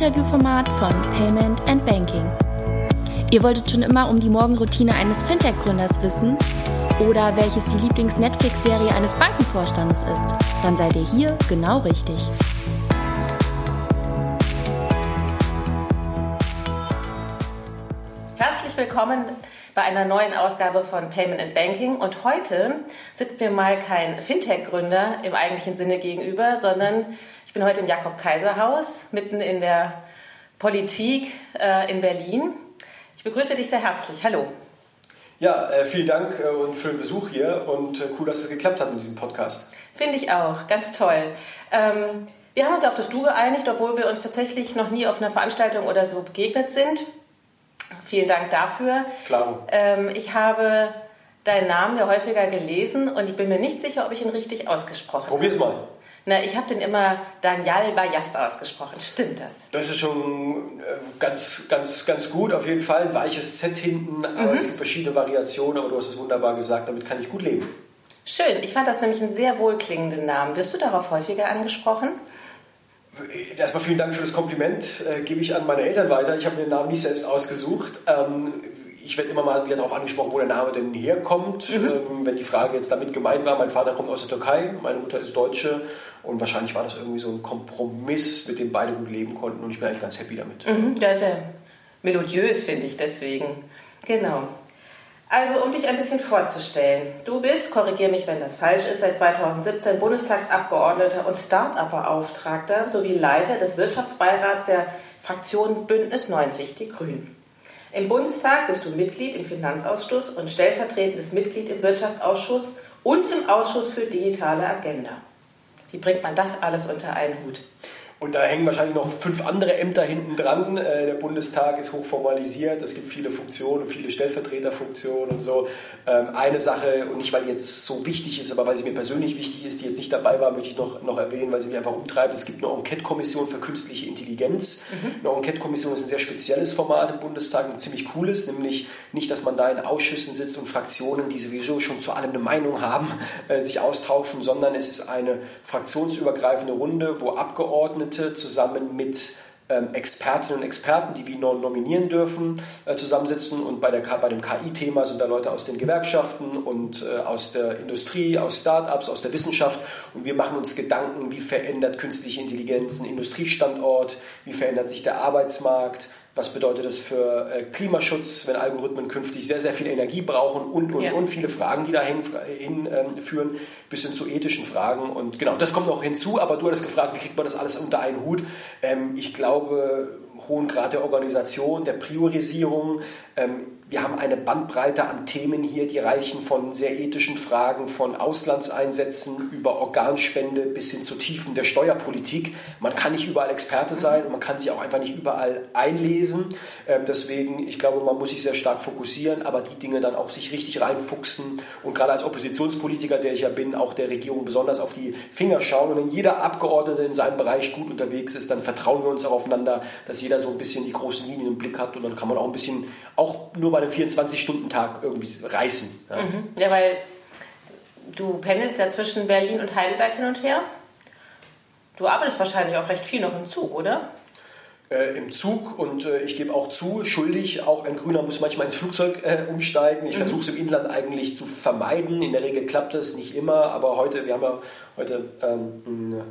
Interviewformat von Payment and Banking. Ihr wolltet schon immer um die Morgenroutine eines Fintech-Gründers wissen oder welches die Lieblings-Netflix-Serie eines Bankenvorstandes ist? Dann seid ihr hier genau richtig. Herzlich willkommen bei einer neuen Ausgabe von Payment and Banking. Und heute sitzt mir mal kein Fintech-Gründer im eigentlichen Sinne gegenüber, sondern ich bin heute im Jakob-Kaiser-Haus, mitten in der Politik äh, in Berlin. Ich begrüße dich sehr herzlich. Hallo. Ja, äh, vielen Dank äh, und für den Besuch hier und äh, cool, dass es geklappt hat mit diesem Podcast. Finde ich auch, ganz toll. Ähm, wir haben uns auf das Du geeinigt, obwohl wir uns tatsächlich noch nie auf einer Veranstaltung oder so begegnet sind. Vielen Dank dafür. Klar. Ähm, ich habe deinen Namen ja häufiger gelesen und ich bin mir nicht sicher, ob ich ihn richtig ausgesprochen habe. Probier's mal. Na, ich habe den immer Daniel Bayas ausgesprochen. Stimmt das? Das ist schon äh, ganz, ganz, ganz gut. Auf jeden Fall ein weiches Z hinten. Aber mhm. es gibt verschiedene Variationen, aber du hast es wunderbar gesagt. Damit kann ich gut leben. Schön. Ich fand das nämlich einen sehr wohlklingenden Namen. Wirst du darauf häufiger angesprochen? Erstmal vielen Dank für das Kompliment. Äh, gebe ich an meine Eltern weiter. Ich habe mir den Namen nicht selbst ausgesucht. Ähm, ich werde immer mal wieder darauf angesprochen, wo der Name denn herkommt. Mhm. Ähm, wenn die Frage jetzt damit gemeint war, mein Vater kommt aus der Türkei, meine Mutter ist Deutsche und wahrscheinlich war das irgendwie so ein Kompromiss, mit dem beide gut leben konnten und ich bin eigentlich ganz happy damit. Mhm, ja, sehr melodiös, finde ich deswegen. Genau. Also, um dich ein bisschen vorzustellen. Du bist, korrigiere mich, wenn das falsch ist, seit 2017 Bundestagsabgeordneter und Start-up-Beauftragter sowie Leiter des Wirtschaftsbeirats der Fraktion Bündnis 90 Die Grünen. Im Bundestag bist du Mitglied im Finanzausschuss und stellvertretendes Mitglied im Wirtschaftsausschuss und im Ausschuss für digitale Agenda. Wie bringt man das alles unter einen Hut? Und da hängen wahrscheinlich noch fünf andere Ämter hinten dran. Äh, der Bundestag ist hochformalisiert. Es gibt viele Funktionen, viele Stellvertreterfunktionen und so. Ähm, eine Sache, und nicht weil die jetzt so wichtig ist, aber weil sie mir persönlich wichtig ist, die jetzt nicht dabei war, möchte ich noch, noch erwähnen, weil sie mich einfach umtreibt. Es gibt eine Enquete-Kommission für künstliche Intelligenz. Mhm. Eine Enquete-Kommission ist ein sehr spezielles Format im Bundestag, ein ziemlich cooles, nämlich nicht, dass man da in Ausschüssen sitzt und Fraktionen, die sowieso schon zu allem eine Meinung haben, äh, sich austauschen, sondern es ist eine fraktionsübergreifende Runde, wo Abgeordnete Abgeordnete zusammen mit ähm, Expertinnen und Experten, die wir nominieren dürfen, äh, zusammensitzen. Und bei, der, bei dem KI-Thema sind da Leute aus den Gewerkschaften und äh, aus der Industrie, aus Startups, aus der Wissenschaft. Und wir machen uns Gedanken, wie verändert künstliche Intelligenz einen Industriestandort, wie verändert sich der Arbeitsmarkt, was bedeutet das für äh, Klimaschutz, wenn Algorithmen künftig sehr, sehr viel Energie brauchen und, und, ja. und viele Fragen, die dahin hin, ähm, führen, bis hin zu ethischen Fragen. Und genau, das kommt noch hinzu, aber du hattest gefragt, wie kriegt man das alles unter einen Hut? Ähm, ich glaube, hohen Grad der Organisation, der Priorisierung. Ähm, wir haben eine Bandbreite an Themen hier, die reichen von sehr ethischen Fragen, von Auslandseinsätzen über Organspende bis hin zu Tiefen der Steuerpolitik. Man kann nicht überall Experte sein und man kann sich auch einfach nicht überall einlesen. Ähm, deswegen, ich glaube, man muss sich sehr stark fokussieren, aber die Dinge dann auch sich richtig reinfuchsen und gerade als Oppositionspolitiker, der ich ja bin, auch der Regierung besonders auf die Finger schauen. Und wenn jeder Abgeordnete in seinem Bereich gut unterwegs ist, dann vertrauen wir uns auch aufeinander, dass jeder so ein bisschen die großen Linien im Blick hat und dann kann man auch ein bisschen, auch nur bei einem 24-Stunden-Tag irgendwie reißen. Ja. Mhm. ja, weil du pendelst ja zwischen Berlin und Heidelberg hin und her. Du arbeitest wahrscheinlich auch recht viel noch im Zug, oder? Äh, im Zug und äh, ich gebe auch zu, schuldig, auch ein Grüner muss manchmal ins Flugzeug äh, umsteigen. Ich mhm. versuche es im Inland eigentlich zu vermeiden. In der Regel klappt es nicht immer, aber heute, wir haben ja heute ähm,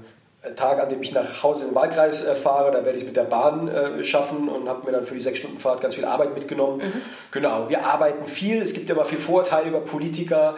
Tag, an dem ich nach Hause in den Wahlkreis äh, fahre, da werde ich es mit der Bahn äh, schaffen und habe mir dann für die sechs Stunden Fahrt ganz viel Arbeit mitgenommen. Mhm. Genau, wir arbeiten viel. Es gibt immer viel Vorteile über Politiker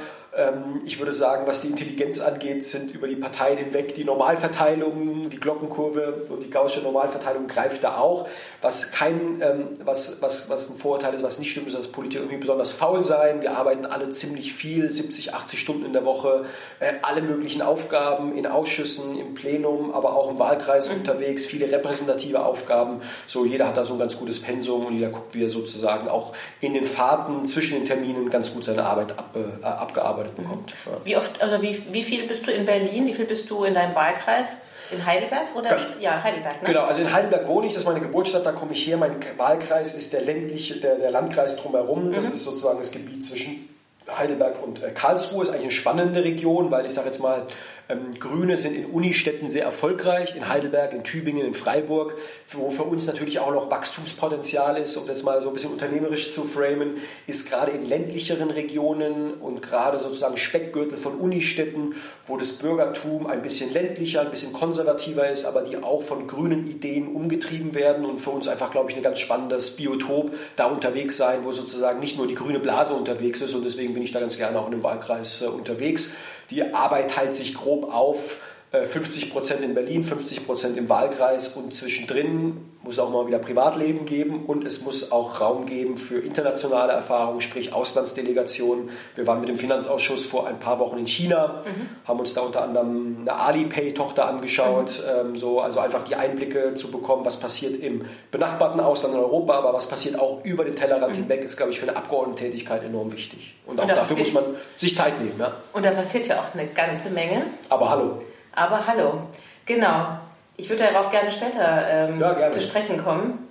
ich würde sagen, was die Intelligenz angeht, sind über die Parteien hinweg die Normalverteilung, die Glockenkurve und die gaußsche Normalverteilung greift da auch. Was kein, ähm, was, was, was ein Vorurteil ist, was nicht stimmt, ist, dass Politiker irgendwie besonders faul sein. Wir arbeiten alle ziemlich viel, 70, 80 Stunden in der Woche, äh, alle möglichen Aufgaben in Ausschüssen, im Plenum, aber auch im Wahlkreis mhm. unterwegs, viele repräsentative Aufgaben. So, jeder hat da so ein ganz gutes Pensum und jeder guckt, wie er sozusagen auch in den Fahrten zwischen den Terminen ganz gut seine Arbeit ab, äh, abgearbeitet bearbeitet bekommt. Ja. Wie oft, also wie, wie viel bist du in Berlin, wie viel bist du in deinem Wahlkreis? In Heidelberg oder? Ganz, ja, Heidelberg. Ne? Genau, also in Heidelberg wohne ich, das ist meine Geburtsstadt, da komme ich her. Mein Wahlkreis ist der ländliche, der, der Landkreis drumherum. Das mhm. ist sozusagen das Gebiet zwischen Heidelberg und äh, Karlsruhe ist eigentlich eine spannende Region, weil ich sage jetzt mal, Ähm, Grüne sind in Unistädten sehr erfolgreich, in Heidelberg, in Tübingen, in Freiburg, wo für uns natürlich auch noch Wachstumspotenzial ist, um das mal so ein bisschen unternehmerisch zu framen, ist gerade in ländlicheren Regionen und gerade sozusagen Speckgürtel von Unistädten, wo das Bürgertum ein bisschen ländlicher, ein bisschen konservativer ist, aber die auch von grünen Ideen umgetrieben werden und für uns einfach, glaube ich, ein ganz spannendes Biotop da unterwegs sein, wo sozusagen nicht nur die grüne Blase unterwegs ist und deswegen bin ich da ganz gerne auch in dem Wahlkreis äh, unterwegs. Die Arbeit teilt sich grob auf 50 äh, Prozent in Berlin, 50 Prozent im Wahlkreis und zwischendrin muss auch mal wieder Privatleben geben und es muss auch Raum geben für internationale Erfahrungen, sprich Auslandsdelegationen. Wir waren mit dem Finanzausschuss vor ein paar Wochen in China, mhm. haben uns da unter anderem eine Alipay-Tochter angeschaut, mhm. ähm, so, also einfach die Einblicke zu bekommen, was passiert im benachbarten Ausland in Europa, aber was passiert auch über den Tellerrand mhm. hinweg, ist, glaube ich, für eine Abgeordnetentätigkeit enorm wichtig. Und auch und dafür muss man sich Zeit nehmen. Ja? Und da passiert ja auch eine ganze Menge. Aber hallo. Aber hallo, genau. Ich würde darauf gerne später ähm, ja, gerne. zu sprechen kommen.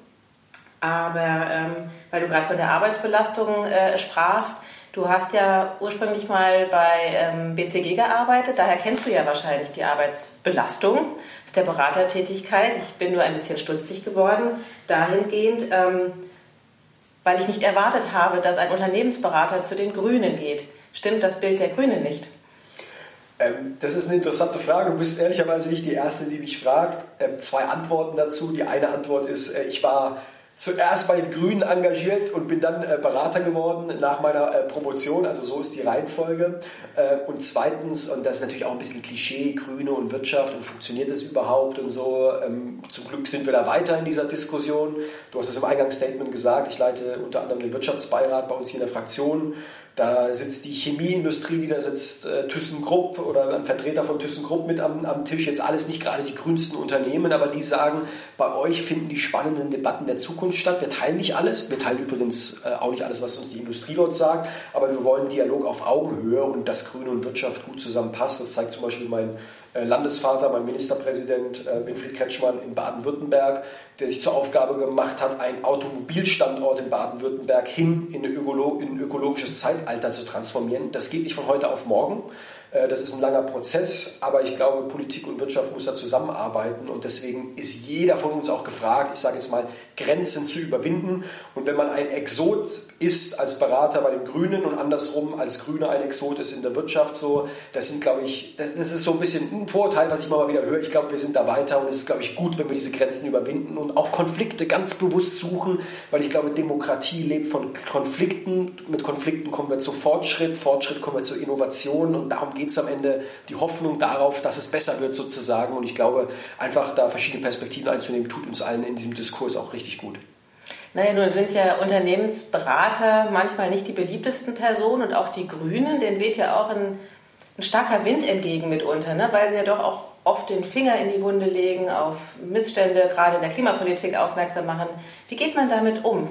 Aber ähm, weil du gerade von der Arbeitsbelastung äh, sprachst, du hast ja ursprünglich mal bei ähm, BCG gearbeitet, daher kennst du ja wahrscheinlich die Arbeitsbelastung aus der Beratertätigkeit. Ich bin nur ein bisschen stutzig geworden dahingehend, ähm, weil ich nicht erwartet habe, dass ein Unternehmensberater zu den Grünen geht. Stimmt das Bild der Grünen nicht? Ähm, das ist eine interessante Frage. Du bist ehrlicherweise nicht die Erste, die mich fragt. Ähm, zwei Antworten dazu. Die eine Antwort ist, äh, ich war zuerst bei den Grünen engagiert und bin dann äh, Berater geworden nach meiner äh, Promotion. Also so ist die Reihenfolge. und zweitens, und das ist natürlich auch ein bisschen Klischee, Grüne und Wirtschaft und funktioniert das überhaupt und so. Ähm, zum Glück sind wir da weiter in dieser Diskussion. Du hast es im Eingangsstatement gesagt. Ich leite unter anderem den Wirtschaftsbeirat bei uns hier in der Fraktion. Da sitzt die Chemieindustrie, da sitzt äh, ThyssenKrupp oder ein Vertreter von ThyssenKrupp mit am, am Tisch. Jetzt alles nicht gerade die grünsten Unternehmen, aber die sagen, bei euch finden die spannenden Debatten der Zukunft statt. Wir teilen nicht alles. Wir teilen übrigens äh, auch nicht alles, was uns die Industrie dort sagt, aber wir wollen Dialog auf Augenhöhe und dass Grüne und Wirtschaft gut zusammenpasst. Das zeigt zum Beispiel mein Landesvater, mein Ministerpräsident äh, Winfried Kretschmann in Baden-Württemberg, der sich zur Aufgabe gemacht hat, einen Automobilstandort in Baden-Württemberg hin in ein, ökologisches Zeitalter zu transformieren. Das geht nicht von heute auf morgen. Äh, das ist ein langer Prozess, aber ich glaube, Politik und Wirtschaft muss da zusammenarbeiten und deswegen ist jeder von uns auch gefragt, ich sage jetzt mal, Grenzen zu überwinden. Und wenn man ein Exot ist als Berater bei den Grünen und andersrum als Grüner ein Exot ist in der Wirtschaft, so, das sind, glaube ich, das, das ist so ein bisschen ein Vorurteil, was ich mal wieder höre. Ich glaube, wir sind da weiter und es ist, glaube ich, gut, wenn wir diese Grenzen überwinden und auch Konflikte ganz bewusst suchen, weil ich glaube, Demokratie lebt von Konflikten. Mit Konflikten kommen wir zu Fortschritt, Fortschritt kommen wir zu Innovation und darum geht es am Ende die Hoffnung darauf, dass es besser wird sozusagen. Und ich glaube, einfach da verschiedene Perspektiven einzunehmen, tut uns allen in diesem Diskurs auch richtig gut. Naja, nun sind ja Unternehmensberater manchmal nicht die beliebtesten Personen und auch die Grünen, denen weht ja auch ein, ein starker Wind entgegen mitunter, ne? weil sie ja doch auch oft den Finger in die Wunde legen, auf Missstände gerade in der Klimapolitik aufmerksam machen. Wie geht man damit um?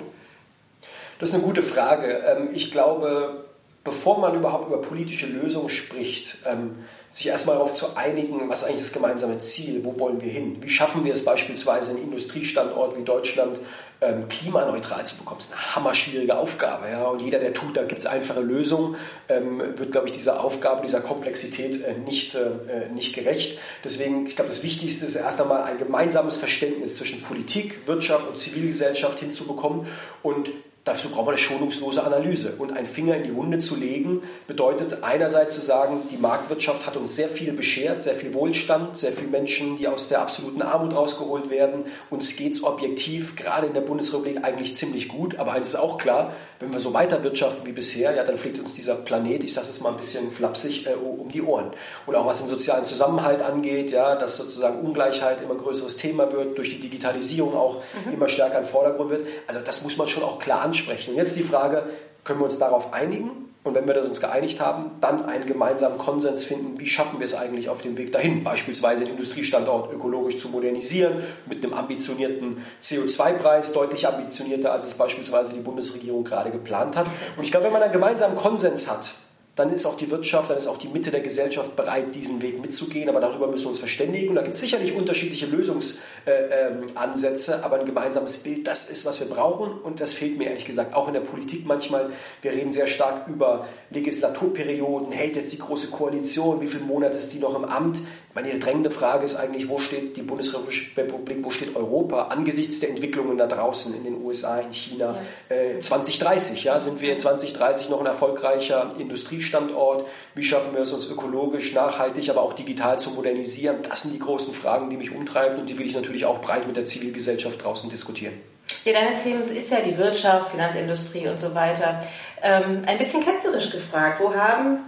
Das ist eine gute Frage. Ähm, ich glaube, bevor man überhaupt über politische Lösungen spricht, ähm, sich erstmal darauf zu einigen, was eigentlich das gemeinsame Ziel, wo wollen wir hin? Wie schaffen wir es beispielsweise, einen Industriestandort wie Deutschland ähm, klimaneutral zu bekommen? Das ist eine hammerschwierige Aufgabe. Ja? Und jeder, der tut, da gibt es einfache Lösungen, ähm, wird, glaube ich, dieser Aufgabe, dieser Komplexität äh, nicht, äh, nicht gerecht. Deswegen, ich glaube, das Wichtigste ist erst einmal ein gemeinsames Verständnis zwischen Politik, Wirtschaft und Zivilgesellschaft hinzubekommen und Dafür braucht man eine schonungslose Analyse. Und einen Finger in die Wunde zu legen, bedeutet einerseits zu sagen, die Marktwirtschaft hat uns sehr viel beschert, sehr viel Wohlstand, sehr viele Menschen, die aus der absoluten Armut rausgeholt werden. Uns geht es objektiv, gerade in der Bundesrepublik, eigentlich ziemlich gut. Aber eins ist auch klar, wenn wir so weiter wirtschaften wie bisher, ja, dann fliegt uns dieser Planet, ich sage es jetzt mal ein bisschen flapsig, äh, um die Ohren. Und auch was den sozialen Zusammenhalt angeht, ja, dass sozusagen Ungleichheit immer ein größeres Thema wird, durch die Digitalisierung auch mhm. immer stärker im Vordergrund wird. Also das muss man schon auch klar ansprechen. Und jetzt die Frage, können wir uns darauf einigen? Und wenn wir uns geeinigt haben, dann einen gemeinsamen Konsens finden, wie schaffen wir es eigentlich auf dem Weg dahin, beispielsweise den Industriestandort ökologisch zu modernisieren, mit einem ambitionierten CO2-Preis, deutlich ambitionierter, als es beispielsweise die Bundesregierung gerade geplant hat. Und ich glaube, wenn man einen gemeinsamen Konsens hat, dann ist auch die Wirtschaft, dann ist auch die Mitte der Gesellschaft bereit, diesen Weg mitzugehen. Aber darüber müssen wir uns verständigen. Und da gibt es sicherlich unterschiedliche Lösungsansätze, aber ein gemeinsames Bild, das ist, was wir brauchen. Und das fehlt mir ehrlich gesagt auch in der Politik manchmal. Wir reden sehr stark über Legislaturperioden. Hält jetzt die Große Koalition? Wie viele Monate ist die noch im Amt? Meine drängende Frage ist eigentlich, wo steht die Bundesrepublik, wo steht Europa angesichts der Entwicklungen da draußen in den USA, in China? Ja. Äh, 2030, ja, sind wir 2030 noch ein erfolgreicher Industriestandort? Wie schaffen wir es uns ökologisch, nachhaltig, aber auch digital zu modernisieren? Das sind die großen Fragen, die mich umtreiben und die will ich natürlich auch breit mit der Zivilgesellschaft draußen diskutieren. Ja, deine Themen ist ja die Wirtschaft, Finanzindustrie und so weiter. Ähm, ein bisschen ketzerisch gefragt, wo haben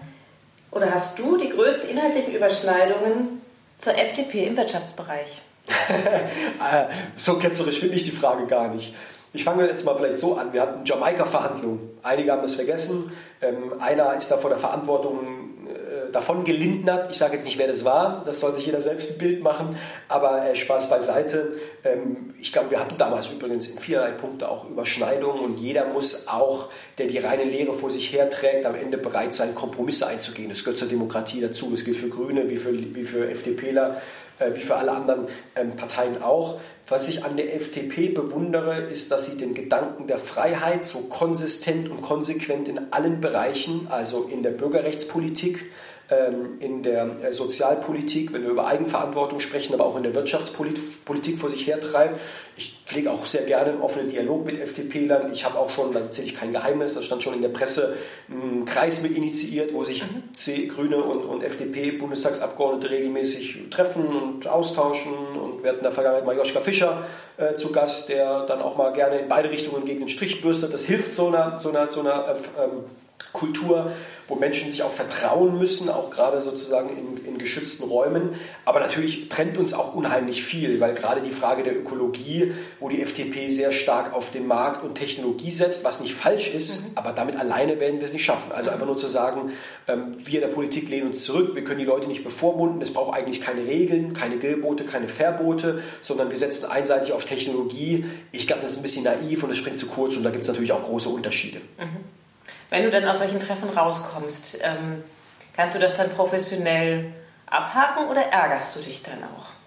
oder hast du die größten inhaltlichen Überschneidungen zur FDP im Wirtschaftsbereich? Äh, so ketzerisch finde ich die Frage gar nicht. Ich fange jetzt mal vielleicht so an. Wir hatten Jamaika-Verhandlungen. Einige haben das vergessen. Ähm, einer ist da vor der Verantwortung äh, davon gelindert. Ich sage jetzt nicht, wer das war. Das soll sich jeder selbst ein Bild machen. Aber äh, Spaß beiseite. Ähm, ich glaube, wir hatten damals übrigens in vielerlei Punkte auch Überschneidungen. Und jeder muss auch, der die reine Lehre vor sich herträgt, am Ende bereit sein, Kompromisse einzugehen. Das gehört zur Demokratie dazu. Das gilt für Grüne wie für, wie für FDPler wie für alle anderen ähm, Parteien auch. Was ich an der FDP bewundere, ist, dass sie den Gedanken der Freiheit so konsistent und konsequent in allen Bereichen, also in der Bürgerrechtspolitik, in der äh, Sozialpolitik, wenn wir über Eigenverantwortung sprechen, aber auch in der Wirtschaftspolitik vor sich hertreiben. Ich pflege auch sehr gerne einen offenen Dialog mit FDP-Lern. Ich habe auch schon, da erzähle ich kein Geheimnis, das stand schon in der Presse, einen Kreis mit initiiert, wo sich mhm. C, Grüne und, und FDP-Bundestagsabgeordnete regelmäßig treffen und austauschen. Und wir hatten in der Vergangenheit mal Joschka Fischer äh, zu Gast, der dann auch mal gerne in beide Richtungen gegen den Strich bürstet. Das hilft so einer, so einer, so einer äh, ähm, Kultur wo Menschen sich auch vertrauen müssen, auch gerade sozusagen in, in, geschützten Räumen. Aber natürlich trennt uns auch unheimlich viel, weil gerade die Frage der Ökologie, wo die FDP sehr stark auf den Markt und Technologie setzt, was nicht falsch ist, mhm. aber damit alleine werden wir es nicht schaffen. Also einfach nur zu sagen, ähm, wir in der Politik lehnen uns zurück, wir können die Leute nicht bevormunden, es braucht eigentlich keine Regeln, keine Gebote, keine Verbote, sondern wir setzen einseitig auf Technologie. Ich glaube, das ist ein bisschen naiv und es springt zu kurz und da gibt es natürlich auch große Unterschiede. Mhm. Wenn du dann aus solchen Treffen rauskommst, ähm, kannst du das dann professionell abhaken oder ärgerst du dich dann auch?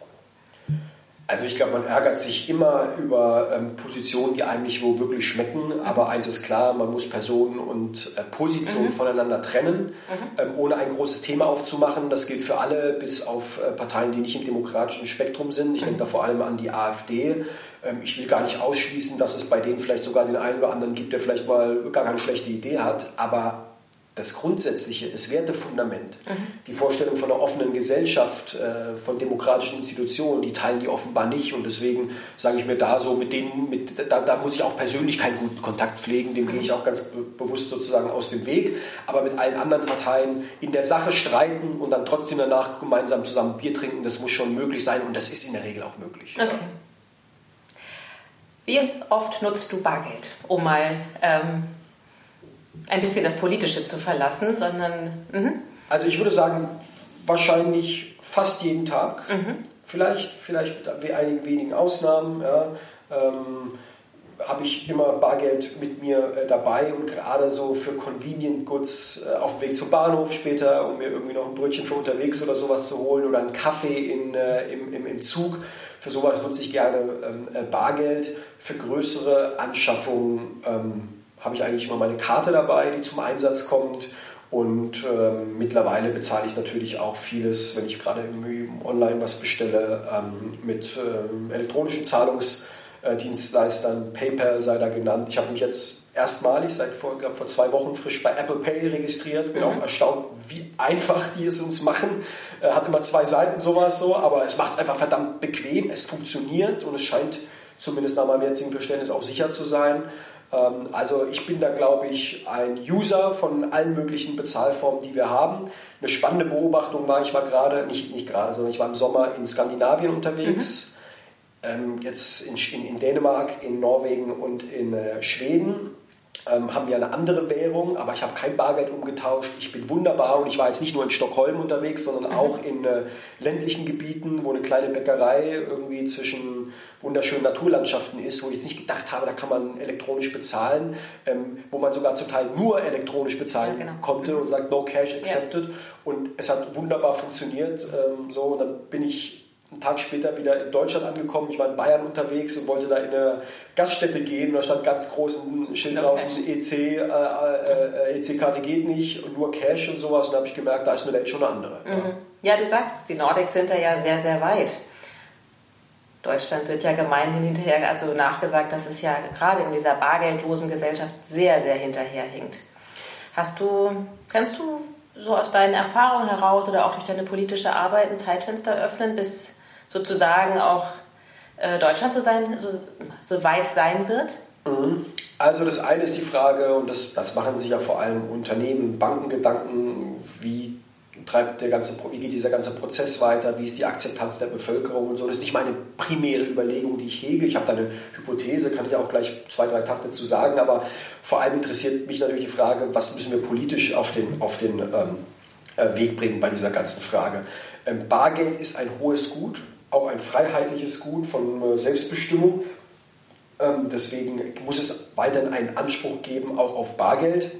Also ich glaube, man ärgert sich immer über ähm, Positionen, die einem nicht wo wirklich schmecken. Aber eins ist klar, man muss Personen und äh, Positionen mhm. voneinander trennen, mhm. ähm, ohne ein großes Thema aufzumachen. Das gilt für alle, bis auf äh, Parteien, die nicht im demokratischen Spektrum sind. Ich mhm. denke da vor allem an die AfD. Ähm, ich will gar nicht ausschließen, dass es bei denen vielleicht sogar den einen oder anderen gibt, der vielleicht mal gar keine schlechte Idee hat. Aber das Grundsätzliche, das Wertefundament, mhm. die Vorstellung von einer offenen Gesellschaft, äh, von demokratischen Institutionen, die teilen die offenbar nicht. Und deswegen sage ich mir da so, mit denen, mit, da, da, muss ich auch persönlich keinen guten Kontakt pflegen, dem gehe ich auch ganz bewusst sozusagen aus dem Weg. Aber mit allen anderen Parteien in der Sache streiten und dann trotzdem danach gemeinsam zusammen Bier trinken, das muss schon möglich sein und das ist in der Regel auch möglich. Okay. Wie oft nutzt du Bargeld, um mal ähm, ein bisschen das Politische zu verlassen, sondern. Mh. Also ich würde sagen, wahrscheinlich fast jeden Tag. Mhm. Vielleicht, vielleicht mit einigen wenigen Ausnahmen. Ja, ähm, habe ich immer Bargeld mit mir äh, dabei und gerade so für Convenient Goods äh, auf dem Weg zum Bahnhof später, um mir irgendwie noch ein Brötchen für unterwegs oder sowas zu holen oder einen Kaffee in, äh, im, im, im Zug. Für sowas nutze ich gerne ähm, äh, Bargeld. Für größere Anschaffungen ähm, habe ich eigentlich immer meine Karte dabei, die zum Einsatz kommt. Und ähm, mittlerweile bezahle ich natürlich auch vieles, wenn ich gerade irgendwie online was bestelle, ähm, mit ähm, elektronischen Zahlungsdienstleistern. PayPal sei da genannt. Ich habe mich jetzt erstmalig seit vor, glaub, vor zwei Wochen frisch bei Apple Pay registriert. Bin mhm. auch erstaunt, wie einfach die es uns machen. Äh, hat immer zwei Seiten sowas so, aber es macht es einfach verdammt bequem. Es funktioniert und es scheint zumindest nach meinem jetzigen Verständnis auch sicher zu sein. Ähm, also ich bin da, glaube ich, ein User von allen möglichen Bezahlformen, die wir haben. Eine spannende Beobachtung war, ich war gerade, nicht, nicht gerade, sondern ich war im Sommer in Skandinavien unterwegs. Mhm. Ähm, jetzt in, in, in, Dänemark, in Norwegen und in äh, Schweden ähm, haben ja eine andere Währung, aber ich habe kein Bargeld umgetauscht. Ich bin wunderbar und ich war jetzt nicht nur in Stockholm unterwegs, sondern mhm. auch in äh, ländlichen Gebieten, wo eine kleine Bäckerei irgendwie zwischen wunderschönen Naturlandschaften ist, wo ich jetzt nicht gedacht habe, da kann man elektronisch bezahlen, ähm, wo man sogar zum Teil nur elektronisch bezahlen ja, genau. konnte und sagt No Cash accepted. Ja. Und es hat wunderbar funktioniert. Ähm, so, und dann bin ich einen Tag später wieder in Deutschland angekommen. Ich war in Bayern unterwegs und wollte da in eine Gaststätte gehen. Und da stand ganz groß ein Schild draußen, EC, äh, äh, EC-Karte geht nicht und nur Cash und sowas. Und da habe ich gemerkt, da ist eine Welt schon eine andere. Mhm. Ja. du sagst, die Nordics sind da ja sehr, sehr weit. Deutschland wird ja gemeinhin hinterher, also nachgesagt, dass es ja gerade in dieser bargeldlosen Gesellschaft sehr, sehr hinterherhinkt. Hast du, kannst du so aus deinen Erfahrungen heraus oder auch durch deine politische Arbeit ein Zeitfenster öffnen, bis sozusagen auch äh, Deutschland so, sein, so, so, weit sein wird? Mhm. Also das eine ist die Frage, und das, das machen sich ja vor allem Unternehmen, Banken Gedanken, wie treibt der ganze, wie geht dieser ganze Prozess weiter, wie ist die Akzeptanz der Bevölkerung und so. Das ist nicht meine primäre Überlegung, die ich hege. Ich habe da eine Hypothese, kann ich auch gleich zwei, drei Takte zu sagen, aber vor allem interessiert mich natürlich die Frage, was müssen wir politisch auf den, auf den ähm, äh, Weg bringen bei dieser ganzen Frage. Ähm, Bargeld ist ein hohes Gut, auch ein freiheitliches Gut von äh, Selbstbestimmung. Ähm, deswegen muss es weiterhin einen Anspruch geben, auch auf Bargeld.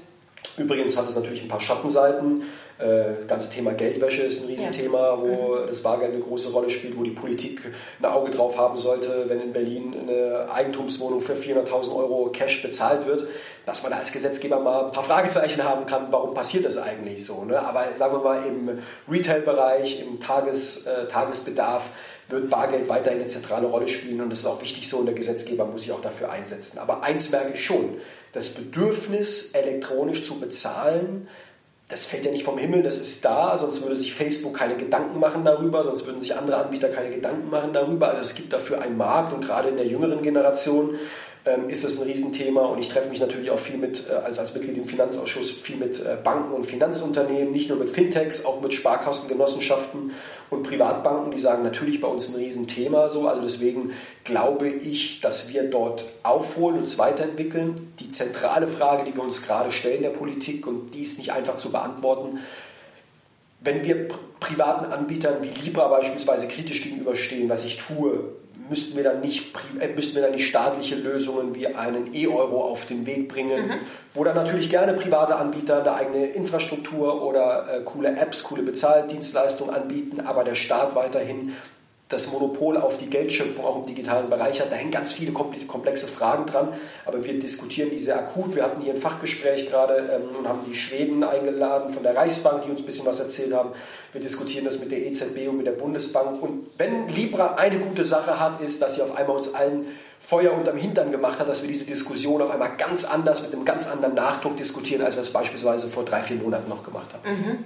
Übrigens hat es natürlich ein paar Schattenseiten. Äh, das ganze Thema Geldwäsche ist ein Riesenthema, wo das Bargeld eine große Rolle spielt, wo die Politik ein Auge drauf haben sollte, wenn in Berlin eine Eigentumswohnung für 400.000 Euro Cash bezahlt wird, dass man da als Gesetzgeber mal ein paar Fragezeichen haben kann, warum passiert das eigentlich so. Ne? Aber sagen wir mal im Retail-Bereich, im Tages, äh, Tagesbedarf wird Bargeld weiterhin eine zentrale Rolle spielen und das ist auch wichtig so und der Gesetzgeber muss sich auch dafür einsetzen. Aber eins merke ich schon, das Bedürfnis, elektronisch zu bezahlen, das fällt ja nicht vom Himmel, das ist da, sonst würde sich Facebook keine Gedanken machen darüber, sonst würden sich andere Anbieter keine Gedanken machen darüber. Also es gibt dafür einen Markt und gerade in der jüngeren Generation ähm, ist das ein Riesenthema und ich treffe mich natürlich auch viel mit, äh, also als Mitglied im Finanzausschuss, viel mit äh, Banken und Finanzunternehmen, nicht nur mit Fintechs, auch mit Sparkassengenossenschaften und Privatbanken, die sagen natürlich bei uns ein Riesenthema so. Also deswegen glaube ich, dass wir dort aufholen, uns weiterentwickeln. Die zentrale Frage, die wir uns gerade stellen der Politik und die ist nicht einfach zu beantworten, wenn wir privaten Anbietern wie Libra beispielsweise kritisch gegenüberstehen, was ich tue, müssten wir dann nicht, äh, müssten wir dann nicht staatliche Lösungen wie einen E-Euro auf den Weg bringen, mhm. wo dann natürlich gerne private Anbieter eine eigene Infrastruktur oder äh, coole Apps, coole Bezahldienstleistungen anbieten, aber der Staat weiterhin das Monopol auf die Geldschöpfung auch im digitalen Bereich hat. Da hängen ganz viele komplexe Fragen dran, aber wir diskutieren die sehr akut. Wir hatten hier ein Fachgespräch gerade ähm, und haben die Schweden eingeladen von der Reichsbank, die uns ein bisschen was erzählt haben. Wir diskutieren das mit der EZB und mit der Bundesbank. Und wenn Libra eine gute Sache hat, ist, dass sie auf einmal uns allen Feuer unterm Hintern gemacht hat, dass wir diese Diskussion auf einmal ganz anders, mit einem ganz anderen Nachdruck diskutieren, als wir es beispielsweise vor drei, vier Monaten noch gemacht haben. Mhm.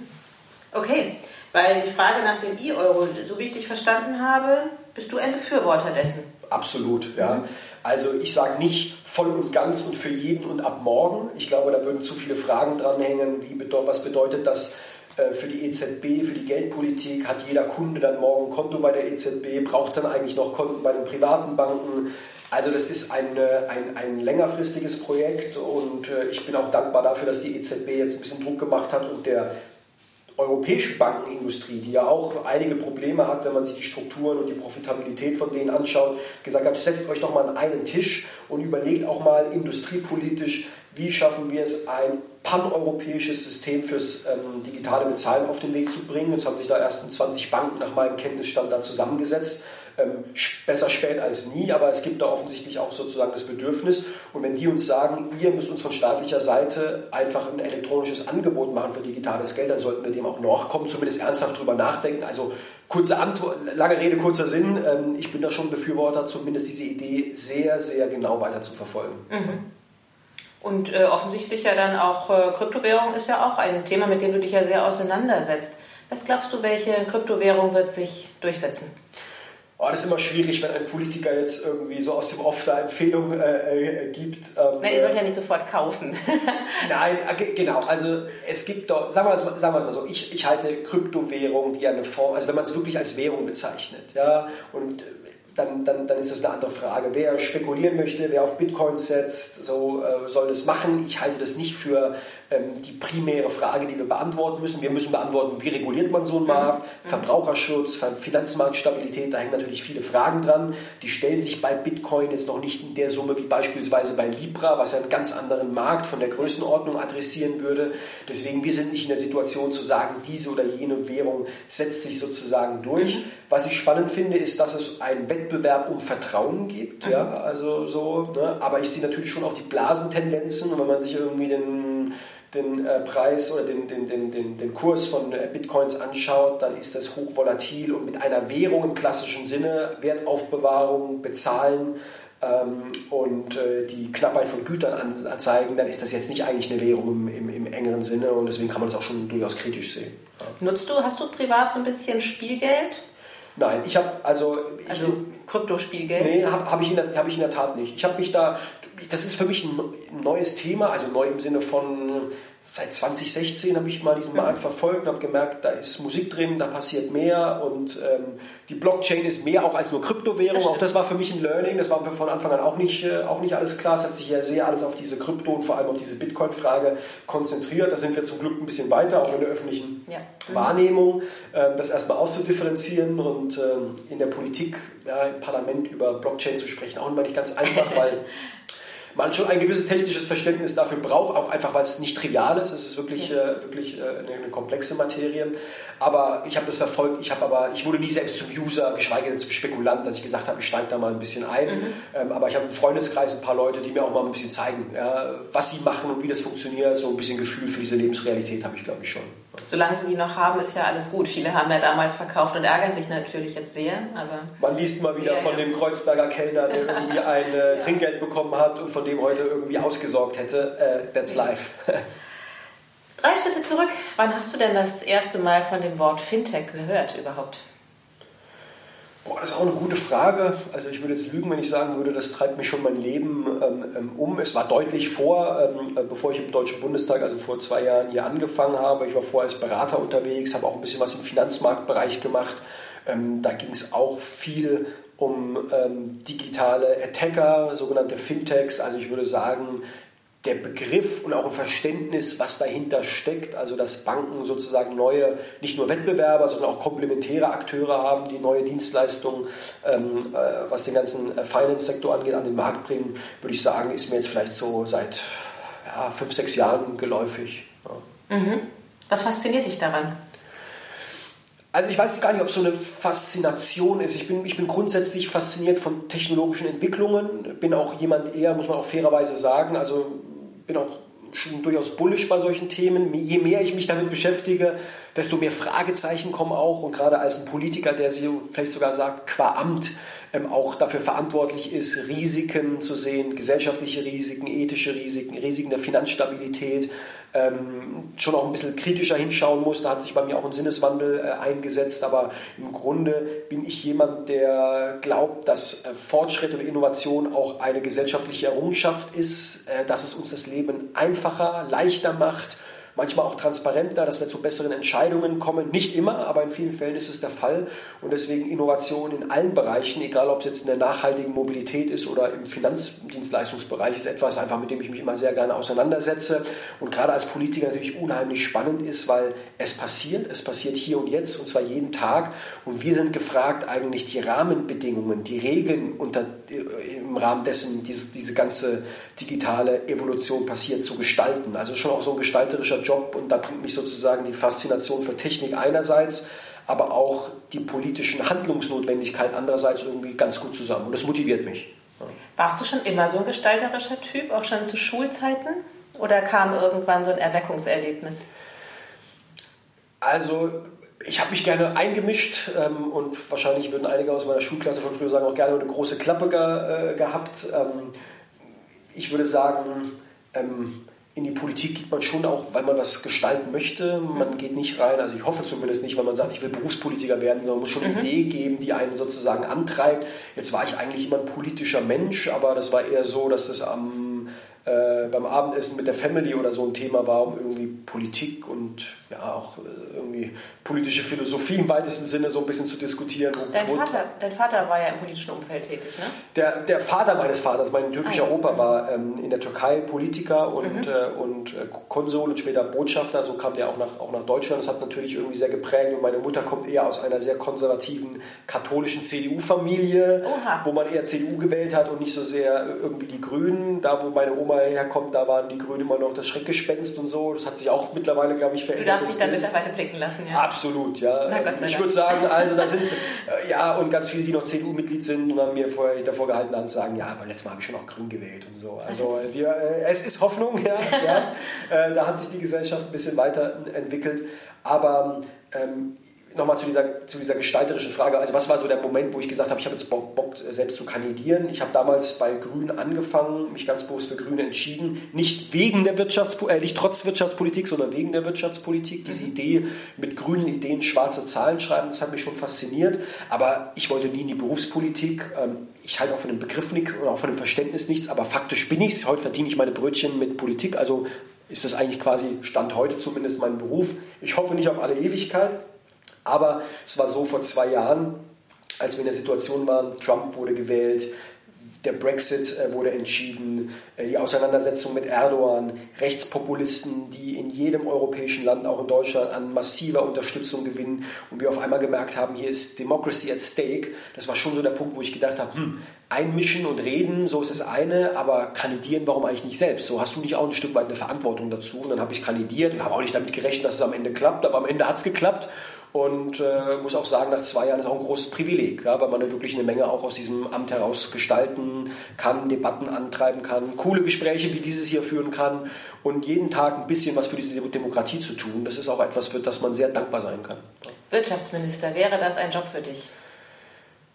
Okay. Weil die Frage nach dem E-Euro, so wie ich dich verstanden habe, bist du ein Befürworter dessen. Absolut, ja. Mhm. Also ich sage nicht voll und ganz und für jeden und ab morgen. Ich glaube, da würden zu viele Fragen dranhängen. Wie, was bedeutet das äh, für die EZB, für die Geldpolitik? Hat jeder Kunde dann morgen ein Konto bei der EZB? Braucht es dann eigentlich noch Konten bei den privaten Banken? Also das ist ein, ein, ein längerfristiges Projekt und äh, ich bin auch dankbar dafür, dass die EZB jetzt ein bisschen Druck gemacht hat und der europäische Bankenindustrie, die ja auch einige Probleme hat, wenn man sich die Strukturen und die Profitabilität von denen anschaut, gesagt hat, setzt euch doch mal an einen Tisch und überlegt auch mal industriepolitisch, wie schaffen wir es, ein paneuropäisches System fürs ähm, digitale Bezahlen auf den Weg zu bringen. Jetzt haben sich da erst 20 Banken nach meinem Kenntnisstand da zusammengesetzt ähm, besser spät als nie, aber es gibt da offensichtlich auch sozusagen das Bedürfnis. Und wenn die uns sagen, ihr müsst uns von staatlicher Seite einfach ein elektronisches Angebot machen für digitales Geld, dann sollten wir dem auch nachkommen, zumindest ernsthaft drüber nachdenken. Also kurze Antwort, lange Rede, kurzer Sinn. Ähm, ich bin da schon Befürworter, zumindest diese Idee sehr, sehr genau weiter zu verfolgen. Mhm. Und äh, offensichtlich ja dann auch äh, Kryptowährung ist ja auch ein Thema, mit dem du dich ja sehr auseinandersetzt. Was glaubst du, welche Kryptowährung wird sich durchsetzen? Oh, das ist immer schwierig, wenn ein Politiker jetzt irgendwie so aus dem Off da Empfehlungen äh, äh, gibt. Ähm, Na, ihr sollt ja nicht sofort kaufen. Nein, äh, genau. Also es gibt doch, sagen wir es mal, sagen wir es mal so, ich, ich halte Kryptowährung, die eine Form, also wenn man es wirklich als Währung bezeichnet, ja, und dann, dann, dann ist das eine andere Frage. Wer spekulieren möchte, wer auf Bitcoins setzt, so äh, soll das machen. Ich halte das nicht für ähm, die primäre Frage, die wir beantworten müssen. Wir müssen beantworten, wie reguliert man so einen Markt, mhm. Verbraucherschutz, Finanzmarktstabilität, da hängen natürlich viele Fragen dran. Die stellen sich bei Bitcoin jetzt noch nicht in der Summe wie beispielsweise bei Libra, was ja einen ganz anderen Markt von der Größenordnung adressieren würde. Deswegen, wir sind nicht in der Situation zu sagen, diese oder jene Währung setzt sich sozusagen durch. Mhm. Was ich spannend finde, ist, dass es einen Wettbewerb um Vertrauen gibt. Mhm. Ja, also so, ne? Aber ich sehe natürlich schon auch die Blasentendenzen. wenn man sich irgendwie den, den äh, Preis oder den, den, den, den, den Kurs von äh, Bitcoins anschaut, dann ist das hochvolatil und mit einer Währung im klassischen Sinne, Wertaufbewahrung, Bezahlen, ähm, und äh, die Knappheit von Gütern anzeigen, dann ist das jetzt nicht eigentlich eine Währung im, im, im, engeren Sinne und deswegen kann man das auch schon durchaus kritisch sehen. Ja. Nutzt du, hast du privat so ein bisschen Spielgeld? Nein, ich habe also. Also ich, Kryptospielgeld? Nee, habe hab ich, hab ich in der Tat nicht. Ich habe mich da. Das ist für mich ein neues Thema, also neu im Sinne von seit 2016 habe ich mal diesen Markt verfolgt und habe gemerkt, da ist Musik drin, da passiert mehr und ähm, die Blockchain ist mehr auch als nur Kryptowährung. Das auch das war für mich ein Learning, das war mir von Anfang an auch nicht, äh, auch nicht alles klar. Es hat sich ja sehr alles auf diese Krypto und vor allem auf diese Bitcoin-Frage konzentriert. Da sind wir zum Glück ein bisschen weiter, auch in der öffentlichen ja. mhm. Wahrnehmung, ähm, das erstmal auszudifferenzieren und ähm, in der Politik, ja, im Parlament über Blockchain zu sprechen, auch immer nicht ganz einfach, weil man schon ein gewisses technisches Verständnis dafür braucht, auch einfach, weil es nicht trivial ist. Es ist wirklich, ja. äh, wirklich äh, eine, eine, komplexe Materie. Aber ich habe das verfolgt. Ich habe aber, ich wurde nie selbst zum User, geschweige denn zum Spekulant, dass ich gesagt habe, ich steige da mal ein bisschen ein. Mhm. Ähm, aber ich habe im Freundeskreis ein paar Leute, die mir auch mal ein bisschen zeigen, ja, was sie machen und wie das funktioniert. So ein bisschen Gefühl für diese Lebensrealität habe ich, glaube ich, schon. Solange sie die noch haben, ist ja alles gut. Viele haben ja damals verkauft und ärgern sich natürlich jetzt sehr. Aber Man liest mal wieder ja, von ja. dem Kreuzberger Kellner, der irgendwie ein äh, Trinkgeld bekommen hat und von dem heute irgendwie ausgesorgt hätte. Äh, that's life. Drei Schritte zurück. Wann hast du denn das erste Mal von dem Wort Fintech gehört überhaupt? Boah, das ist auch eine gute Frage. Also ich würde jetzt lügen, wenn ich sagen würde, das treibt mich schon mein Leben ähm, ähm um. Es war deutlich vor, ähm, äh, bevor ich im Deutschen Bundestag, also vor zwei Jahren hier angefangen habe. Ich war vorher als Berater unterwegs, habe auch ein bisschen was im Finanzmarktbereich gemacht. Ähm, da ging es auch viel um ähm, digitale Attacker, sogenannte Fintechs. Also ich würde sagen, der Begriff und auch ein Verständnis, was dahinter steckt, also dass Banken sozusagen neue, nicht nur Wettbewerber, sondern auch komplementäre Akteure haben, die neue Dienstleistungen, ähm, äh, was den ganzen äh, Finance-Sektor angeht, an den Markt bringen, würde ich sagen, ist mir jetzt vielleicht so seit ja, fünf, sechs Jahren geläufig. Ja. Mhm. Was fasziniert dich daran? Also ich weiß gar nicht, ob es so eine Faszination ist. Ich bin, ich bin grundsätzlich fasziniert von technologischen Entwicklungen. Bin auch jemand eher, muss man auch fairerweise sagen, also bin auch schon durchaus bullisch bei solchen Themen. Je mehr ich mich damit beschäftige, desto mehr Fragezeichen kommen auch. Und gerade als ein Politiker, der sie vielleicht sogar sagt, qua Amt ähm, auch dafür verantwortlich ist, Risiken zu sehen, gesellschaftliche Risiken, ethische Risiken, Risiken der Finanzstabilität, ähm, schon auch ein bisschen kritischer hinschauen muss. Da hat sich bei mir auch ein Sinneswandel äh, eingesetzt. Aber im Grunde bin ich jemand, der glaubt, dass äh, Fortschritt und Innovation auch eine gesellschaftliche Errungenschaft ist, äh, dass es uns das Leben einfacher, leichter macht manchmal auch transparenter, dass wir zu besseren Entscheidungen kommen. Nicht immer, aber in vielen Fällen ist es der Fall. Und deswegen Innovation in allen Bereichen, egal ob es jetzt in der nachhaltigen Mobilität ist oder im Finanzdienstleistungsbereich, ist etwas einfach, mit dem ich mich immer sehr gerne auseinandersetze. Und gerade als Politiker natürlich unheimlich spannend ist, weil es passiert, es passiert hier und jetzt und zwar jeden Tag. Und wir sind gefragt, eigentlich die Rahmenbedingungen, die Regeln unter, äh, im Rahmen dessen diese, diese ganze digitale Evolution passiert, zu gestalten. Also schon auch so ein gestalterischer Job und da bringt mich sozusagen die Faszination für Technik einerseits, aber auch die politischen Handlungsnotwendigkeit andererseits irgendwie ganz gut zusammen und das motiviert mich. Warst du schon immer so ein gestalterischer Typ, auch schon zu Schulzeiten? Oder kam irgendwann so ein Erweckungserlebnis? Also ich habe mich gerne eingemischt ähm, und wahrscheinlich würden einige aus meiner Schulklasse von früher sagen, auch gerne eine große Klappe ge, äh, gehabt. Ähm, ich würde sagen, ähm, in die Politik geht man schon auch, weil man was gestalten möchte. Man geht nicht rein, also ich hoffe zumindest nicht, weil man sagt, ich will Berufspolitiker werden, sondern man muss schon eine mhm. Idee geben, die einen sozusagen antreibt. Jetzt war ich eigentlich immer ein politischer Mensch, aber das war eher so, dass das am äh, äh, beim Abendessen mit der Family oder so ein Thema war, um irgendwie Politik und ja auch äh, irgendwie politische Philosophie im weitesten Sinne so ein bisschen zu diskutieren. Dein Vater, dein Vater war ja im politischen Umfeld tätig, ne? Der, der Vater meines Vaters, mein türkischer ah. Opa, war ähm, in der Türkei Politiker und, mhm. äh, und äh, Konsul und später Botschafter. So kam der auch nach, auch nach Deutschland. Das hat natürlich irgendwie sehr geprägt. Und meine Mutter kommt eher aus einer sehr konservativen katholischen CDU-Familie, wo man eher CDU gewählt hat und nicht so sehr irgendwie die Grünen. Da, wo meine Oma herkommt, da waren die Grünen immer noch das Schreckgespenst und so. Das hat sich auch mittlerweile, glaube ich, verändert. Du darfst dich da mittlerweile blicken lassen, ja. Absolut, ja. Na, ich würde sagen, also da sind, äh, ja, und ganz viele, die noch CDU-Mitglied sind und haben mir vorher davor gehalten haben, sagen, ja, aber letztes Mal habe ich schon auch grün gewählt und so. Also die, äh, es ist Hoffnung, ja. ja. Äh, da hat sich die Gesellschaft ein bisschen weiterentwickelt. Aber ähm, nochmal zu dieser, zu dieser gestalterischen Frage. Also was war so der Moment, wo ich gesagt habe, ich habe jetzt Bock, Bock selbst zu kandidieren. Ich habe damals bei Grünen angefangen, mich ganz bewusst für Grüne entschieden. Nicht wegen der Wirtschaftspolitik, äh, nicht trotz Wirtschaftspolitik, sondern wegen der Wirtschaftspolitik. Diese mhm. Idee, mit grünen Ideen schwarze Zahlen schreiben, das hat mich schon fasziniert. Aber ich wollte nie in die Berufspolitik. Ähm, ich halte auch von dem Begriff nichts oder auch von dem Verständnis nichts, aber faktisch bin ich es. Heute verdiene ich meine Brötchen mit Politik. Also ist das eigentlich quasi Stand heute zumindest mein Beruf. Ich hoffe nicht auf alle Ewigkeit, aber es war so vor zwei Jahren, als wir in der Situation waren, Trump wurde gewählt, der Brexit äh, wurde entschieden, äh, die Auseinandersetzung mit Erdogan, Rechtspopulisten, die in jedem europäischen Land, auch in Deutschland, an massiver Unterstützung gewinnen und wir auf einmal gemerkt haben, hier ist Democracy at stake. Das war schon so der Punkt, wo ich gedacht habe, hm, einmischen und reden, so ist das eine, aber kandidieren, warum eigentlich nicht selbst? So hast du nicht auch ein Stück weit eine Verantwortung dazu? Und dann habe ich kandidiert und habe auch nicht damit gerechnet, dass es am Ende klappt, aber am Ende hat es geklappt und äh, muss auch sagen, nach zwei Jahren ist auch ein großes Privileg, ja, weil man da wirklich eine Menge auch aus diesem Amt heraus gestalten kann, Debatten antreiben kann, coole Gespräche wie dieses hier führen kann und jeden Tag ein bisschen was für diese Demokratie zu tun. Das ist auch etwas, für das man sehr dankbar sein kann. Wirtschaftsminister, wäre das ein Job für dich?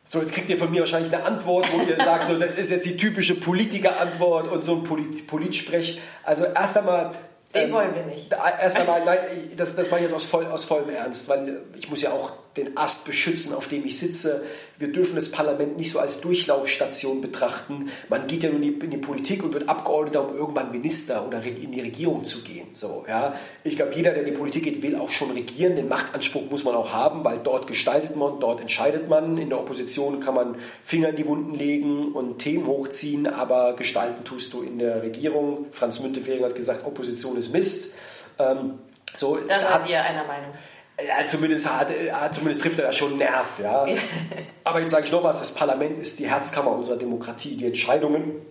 So, jetzt kriegt ihr von mir wahrscheinlich eine Antwort, wo ihr sagt, so, das ist jetzt die typische Politikerantwort und so ein Polit Politsprech. Also erst einmal den ähm, wollen wir nicht. Erst einmal, nein, das, das meine ich jetzt aus, voll, aus vollem Ernst, weil ich muss ja auch den Ast beschützen, auf dem ich sitze. Wir dürfen das Parlament nicht so als Durchlaufstation betrachten. Man geht ja nur in die, Politik und wird Abgeordneter, um irgendwann Minister oder in die Regierung zu gehen. So, ja. Ich glaube, jeder, der in die Politik geht, will auch schon regieren. Den Machtanspruch muss man auch haben, weil dort gestaltet man, dort entscheidet man. In der Opposition kann man Finger in die Wunden legen und Themen hochziehen, aber gestalten tust du in der Regierung. Franz Müntefering hat gesagt, Opposition ist Mist. Ähm, so, da seid ihr einer Meinung. Ja, zumindest, hat, zumindest trifft er da schon Nerv. Ja. Aber jetzt sage ich noch was, das Parlament ist die Herzkammer unserer Demokratie. Die Entscheidungen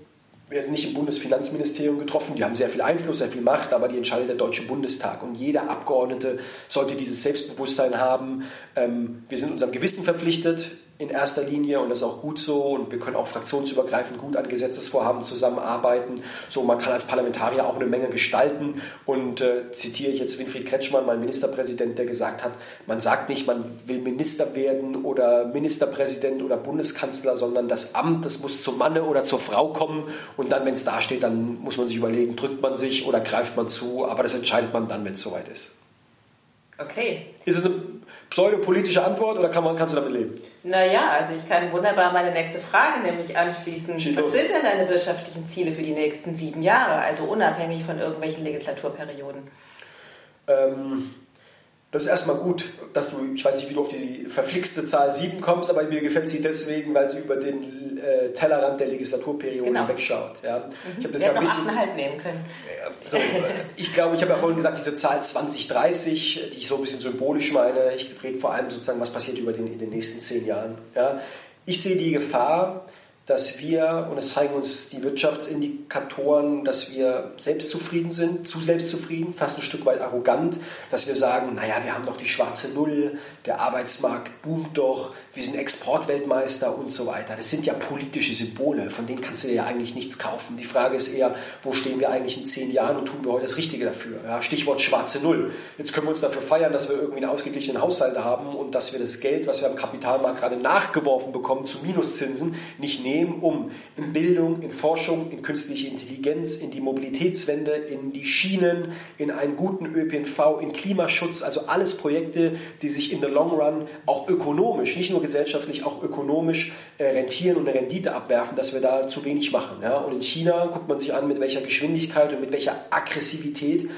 werden nicht im Bundesfinanzministerium getroffen, die haben sehr viel Einfluss, sehr viel Macht, aber die entscheidet der Deutsche Bundestag. Und jeder Abgeordnete sollte dieses Selbstbewusstsein haben. Ähm, wir sind unserem Gewissen verpflichtet, in erster Linie und das ist auch gut so und wir können auch fraktionsübergreifend gut an Gesetzesvorhaben zusammenarbeiten. So, man kann als Parlamentarier auch eine Menge gestalten und äh, zitiere ich jetzt Winfried Kretschmann, mein Ministerpräsident, der gesagt hat, man sagt nicht, man will Minister werden oder Ministerpräsident oder Bundeskanzler, sondern das Amt, das muss zum Manne oder zur Frau kommen und dann, wenn es da steht, dann muss man sich überlegen, drückt man sich oder greift man zu, aber das entscheidet man dann, wenn es soweit ist. Okay. Ist es eine pseudopolitische Antwort oder kann man, kannst du damit leben? Naja, also ich kann wunderbar meine nächste Frage nämlich anschließen. Schieß Was los. sind denn deine wirtschaftlichen Ziele für die nächsten sieben Jahre, also unabhängig von irgendwelchen Legislaturperioden? Ähm, das ist erstmal gut, dass du, ich weiß nicht, wie du auf die verflixte Zahl 7 kommst, aber mir gefällt sie deswegen, weil sie über den äh, Tellerrand der Legislaturperiode genau. wegschaut. Ja. Mhm. Ich habe das ja ein bisschen. nehmen können. So, äh, ich glaube, ich habe ja vorhin gesagt, diese Zahl 2030, die ich so ein bisschen symbolisch meine, ich rede vor allem sozusagen, was passiert über den, in den nächsten zehn Jahren. Ja. Ich sehe die Gefahr, dass wir, und es zeigen uns die Wirtschaftsindikatoren, dass wir selbstzufrieden sind, zu selbstzufrieden, fast ein Stück weit arrogant, dass wir sagen, naja, wir haben doch die schwarze Null, der Arbeitsmarkt boomt doch, wir sind Exportweltmeister und so weiter. Das sind ja politische Symbole, von denen kannst du dir ja eigentlich nichts kaufen. Die Frage ist eher, wo stehen wir eigentlich in zehn Jahren und tun wir heute das Richtige dafür? Ja, Stichwort schwarze Null. Jetzt können wir uns dafür feiern, dass wir irgendwie einen ausgeglichenen Haushalt haben und dass wir das Geld, was wir am Kapitalmarkt gerade nachgeworfen bekommen, zu Minuszinsen nicht nehmen nehmen, um in Bildung, in Forschung, in künstliche Intelligenz, in die Mobilitätswende, in die Schienen, in einen guten ÖPNV, in Klimaschutz, also alles Projekte, die sich in the long run auch ökonomisch, nicht nur gesellschaftlich, auch ökonomisch äh, rentieren und eine Rendite abwerfen, dass wir da zu wenig machen. Und in China guckt man sich an, mit welcher Geschwindigkeit und mit welcher Aggressivität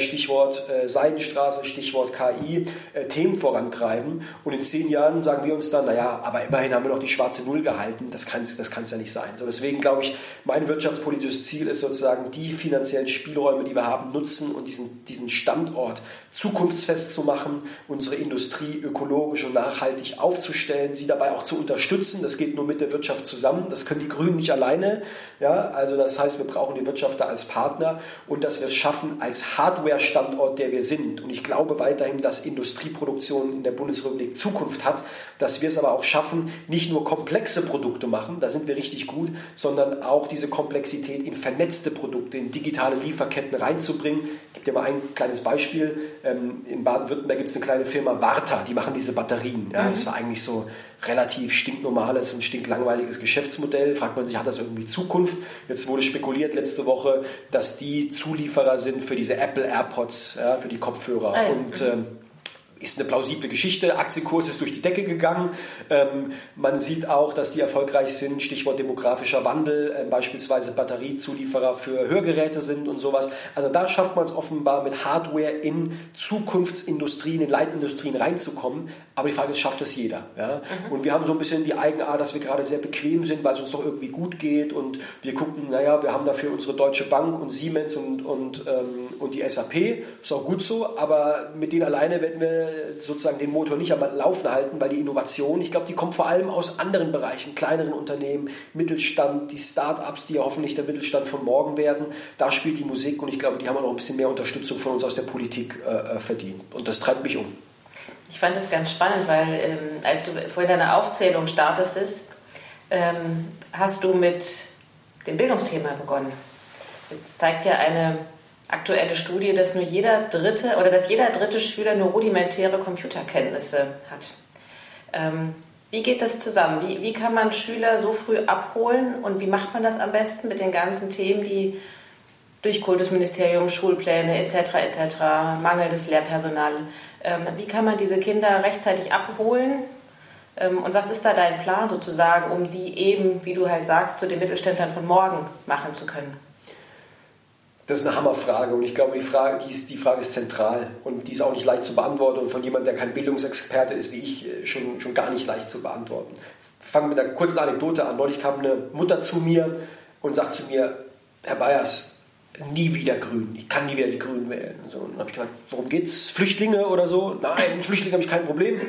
Stichwort äh, Seidenstraße, Stichwort KI, äh, Themen vorantreiben. Und in zehn Jahren sagen wir uns dann, naja, aber immerhin haben wir noch die schwarze Null gehalten. Das kann es das ja nicht sein. So, deswegen glaube ich, mein wirtschaftspolitisches Ziel ist sozusagen, die finanziellen Spielräume, die wir haben, nutzen und diesen, diesen Standort zukunftsfest zu machen, unsere Industrie ökologisch und nachhaltig aufzustellen, sie dabei auch zu unterstützen. Das geht nur mit der Wirtschaft zusammen. Das können die Grünen nicht alleine. Ja, also das heißt, wir brauchen die Wirtschaft da als Partner und dass wir es schaffen, als Hard Hardware-Standort, der wir sind. Und ich glaube weiterhin, dass Industrieproduktion in der Bundesrepublik Zukunft hat, dass wir es aber auch schaffen, nicht nur komplexe Produkte machen, da sind wir richtig gut, sondern auch diese Komplexität in vernetzte Produkte, in digitale Lieferketten reinzubringen. Ich gebe dir mal ein kleines Beispiel. Ähm, in Baden-Württemberg gibt es eine kleine Firma Warta, die machen diese Batterien. Ja, das war eigentlich so relativ stinknormales und stinklangweiliges Geschäftsmodell. Fragt man sich, hat das irgendwie Zukunft? Jetzt wurde spekuliert letzte Woche, dass die Zulieferer sind für diese Apple AirPods, ja, für die Kopfhörer. Ah, und ähm, ist eine plausible Geschichte. Aktienkurs ist durch die Decke gegangen. Ähm, man sieht auch, dass die erfolgreich sind. Stichwort demografischer Wandel, äh, beispielsweise Batteriezulieferer für Hörgeräte sind und sowas. Also da schafft man es offenbar mit Hardware in Zukunftsindustrien, in Leitindustrien reinzukommen. Aber die Frage ist, schafft das jeder? Ja? Mhm. Und wir haben so ein bisschen die Eigenart, dass wir gerade sehr bequem sind, weil es uns doch irgendwie gut geht. Und wir gucken, naja, wir haben dafür unsere Deutsche Bank und Siemens und, und, ähm, und die SAP. Ist auch gut so. Aber mit denen alleine werden wir sozusagen den Motor nicht am Laufen halten, weil die Innovation, ich glaube, die kommt vor allem aus anderen Bereichen, kleineren Unternehmen, Mittelstand, die Start-ups, die ja hoffentlich der Mittelstand von morgen werden. Da spielt die Musik und ich glaube, die haben auch noch ein bisschen mehr Unterstützung von uns aus der Politik äh, äh verdient. Und das treibt mich um. Ich fand das ganz spannend, weil ähm, als du vorhin deine Aufzählung startest, ähm, hast du mit dem Bildungsthema begonnen. Jetzt zeigt ja eine aktuelle Studie, dass nur jeder dritte oder dass jeder dritte Schüler nur rudimentäre Computerkenntnisse hat. Ähm, wie geht das zusammen? Wie, wie kann man Schüler so früh abholen und wie macht man das am besten mit den ganzen Themen, die durch Kultusministerium, Schulpläne etc. etc., mangelndes Lehrpersonal, ähm, wie kann man diese Kinder rechtzeitig abholen? Ähm, und was ist da dein Plan sozusagen, um sie eben, wie du halt sagst, zu den Mittelständlern von morgen machen zu können? Das ist eine Hammerfrage und ich glaube, die Frage, die, ist, die Frage ist zentral und die ist auch nicht leicht zu beantworten und von jemandem, der kein Bildungsexperte ist wie ich, äh, schon, schon gar nicht leicht zu beantworten. Fangen mit einer kurzen Anekdote an. Neulich kam eine Mutter zu mir und sagt zu mir, Herr Bayers, nie wieder Grün. Ich kann nie wieder die Grünen wählen. Und, so. und dann habe ich gesagt, worum geht's? Flüchtlinge oder so? Nein, mit Flüchtlingen habe ich kein Problem.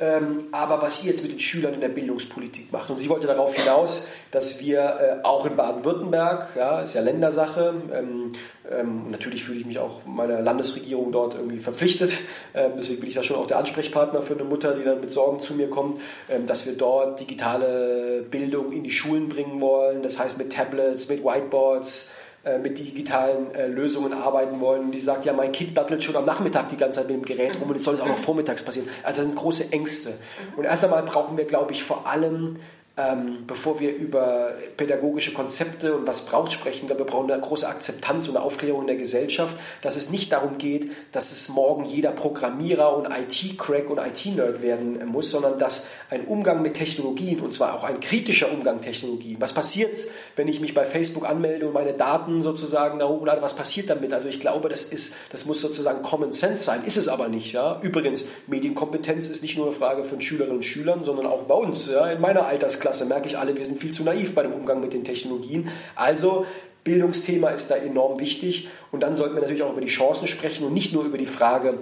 Ähm, aber was ihr jetzt mit den Schülern in der Bildungspolitik macht. Und sie wollte darauf hinaus, dass wir äh, auch in Baden-Württemberg, ja, ist ja Ländersache, ähm, ähm, natürlich fühle ich mich auch meiner Landesregierung dort irgendwie verpflichtet. Ähm, deswegen bin ich da schon auch der Ansprechpartner für eine Mutter, die dann mit Sorgen zu mir kommt, ähm, dass wir dort digitale Bildung in die Schulen bringen wollen. Das heißt mit Tablets, mit Whiteboards, mit digitalen äh, Lösungen arbeiten wollen. Und die sagt, ja, mein Kind dattelt schon am Nachmittag die ganze Zeit mit dem Gerät rum und jetzt soll es auch noch vormittags passieren. Also das sind große Ängste. Und erst einmal brauchen wir, glaube ich, vor allem ähm, bevor wir über pädagogische Konzepte und was braucht sprechen, wir brauchen eine große Akzeptanz und eine Aufklärung in der Gesellschaft, dass es nicht darum geht, dass es morgen jeder Programmierer und IT-Crack und IT-Nerd werden muss, sondern dass ein Umgang mit Technologien, und zwar auch ein kritischer Umgang mit Technologien, was passiert, wenn ich mich bei Facebook anmelde und meine Daten sozusagen da hochlade, was passiert damit? Also ich glaube, das, ist, das muss sozusagen Common Sense sein, ist es aber nicht. Ja? Übrigens, Medienkompetenz ist nicht nur eine Frage von Schülerinnen und Schülern, sondern auch bei uns, ja? in meiner Altersklasse Klasse merke ich alle, wir sind viel zu naiv bei dem Umgang mit den Technologien. Also Bildungsthema ist da enorm wichtig. Und dann sollten wir natürlich auch über die Chancen sprechen und nicht nur über die Frage,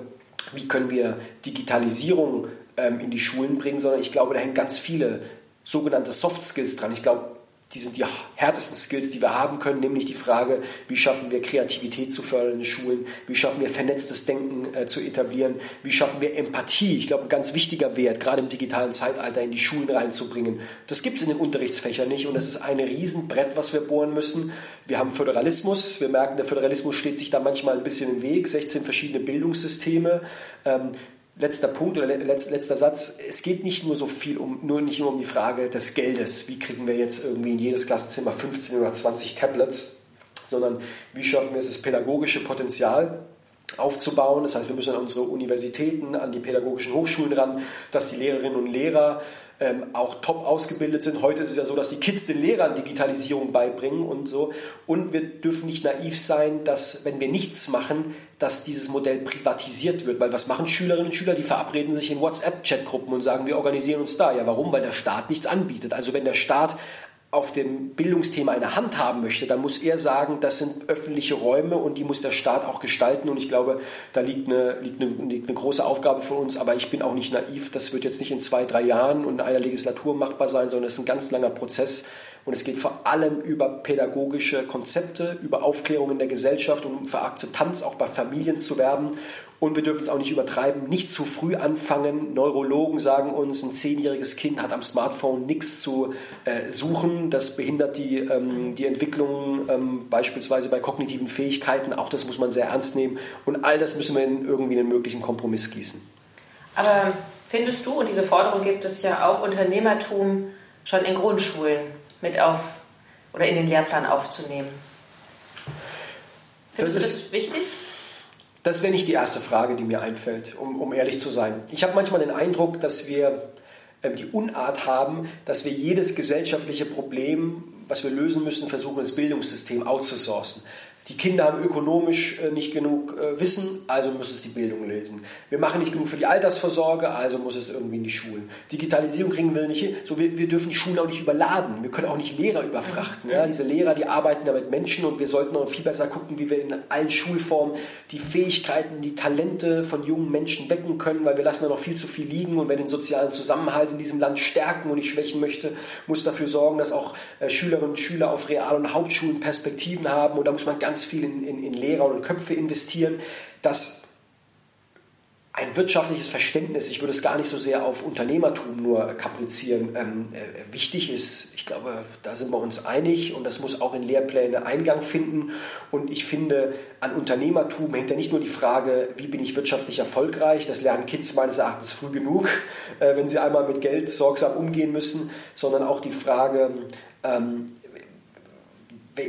wie können wir Digitalisierung ähm, in die Schulen bringen, sondern ich glaube, da hängen ganz viele sogenannte Soft Skills dran. Ich glaube, die sind die härtesten Skills, die wir haben können, nämlich die Frage, wie schaffen wir Kreativität zu fördern in den Schulen, wie schaffen wir vernetztes Denken äh, zu etablieren, wie schaffen wir Empathie, ich glaube, ein ganz wichtiger Wert, gerade im digitalen Zeitalter in die Schulen reinzubringen. Das gibt es in den Unterrichtsfächern nicht und das ist ein Riesenbrett, was wir bohren müssen. Wir haben Föderalismus, wir merken, der Föderalismus steht sich da manchmal ein bisschen im Weg, 16 verschiedene Bildungssysteme. Ähm, letzter Punkt oder letzter Satz. Es geht nicht nur so viel um, nur nicht nur um die Frage des Geldes. Wie kriegen wir jetzt irgendwie in jedes Klassenzimmer 15 oder 20 Tablets, sondern wie schaffen wir es, das pädagogische Potenzial aufzubauen. Das heißt, wir müssen an unsere Universitäten, an die pädagogischen Hochschulen ran, dass die Lehrerinnen und Lehrer ähm, auch top ausgebildet sind. Heute ist es ja so, dass die Kids den Lehrern Digitalisierung beibringen und so. Und wir dürfen nicht naiv sein, dass wenn wir nichts machen, dass dieses Modell privatisiert wird. Weil was machen Schülerinnen und Schüler? Die verabreden sich in WhatsApp-Chatgruppen und sagen, wir organisieren uns da. Ja, warum? Weil der Staat nichts anbietet. Also wenn der Staat auf dem Bildungsthema eine Hand haben möchte, dann muss er sagen, das sind öffentliche Räume und die muss der Staat auch gestalten. Und ich glaube, da liegt eine, liegt eine, liegt eine große Aufgabe für uns. Aber ich bin auch nicht naiv. Das wird jetzt nicht in zwei, drei Jahren und in einer Legislatur machbar sein, sondern es ist ein ganz langer Prozess. Und es geht vor allem über pädagogische Konzepte, über Aufklärung in der Gesellschaft und für Akzeptanz auch bei Familien zu werben. Und wir dürfen es auch nicht übertreiben, nicht zu früh anfangen. Neurologen sagen uns, ein zehnjähriges Kind hat am Smartphone nichts zu äh, suchen. Das behindert die, ähm, die Entwicklung ähm, beispielsweise bei kognitiven Fähigkeiten. Auch das muss man sehr ernst nehmen. Und all das müssen wir in irgendwie einen möglichen Kompromiss gießen. Aber findest du, und diese Forderung gibt es ja auch, Unternehmertum schon in Grundschulen mit auf oder in den Lehrplan aufzunehmen. Findest das du das wichtig? Das wäre nicht die erste Frage, die mir einfällt, um, um ehrlich zu sein. Ich habe manchmal den Eindruck, dass wir äh, die Unart haben, dass wir jedes gesellschaftliche Problem, was wir lösen müssen, versuchen, ins Bildungssystem outzusourcen. Die Kinder haben ökonomisch äh, nicht genug äh, Wissen, also muss es die Bildung lesen. Wir machen nicht genug für die Altersvorsorge, also muss es irgendwie in die Schulen. Digitalisierung kriegen wir nicht hin. So, wir, wir dürfen die Schulen auch nicht überladen. Wir können auch nicht Lehrer überfrachten. Ja? Diese Lehrer, die arbeiten da mit Menschen und wir sollten auch viel besser gucken, wie wir in allen Schulformen die Fähigkeiten, die Talente von jungen Menschen wecken können, weil wir lassen da noch viel zu viel liegen und wer den sozialen Zusammenhalt in diesem Land stärken und nicht schwächen möchte, muss dafür sorgen, dass auch äh, Schülerinnen und Schüler auf Real- und Hauptschulen Perspektiven haben und da muss man ganz ganz viel in, in, in Lehrer und Köpfe investieren, dass ein wirtschaftliches Verständnis, ich würde es gar nicht so sehr auf Unternehmertum nur kaprizieren, ähm, äh, wichtig ist. Ich glaube, da sind wir uns einig und das muss auch in Lehrpläne Eingang finden. Und ich finde, an Unternehmertum hängt ja nicht nur die Frage, wie bin ich wirtschaftlich erfolgreich, das lernen Kids meines Erachtens früh genug, äh, wenn sie einmal mit Geld sorgsam umgehen müssen, sondern auch die Frage, ähm,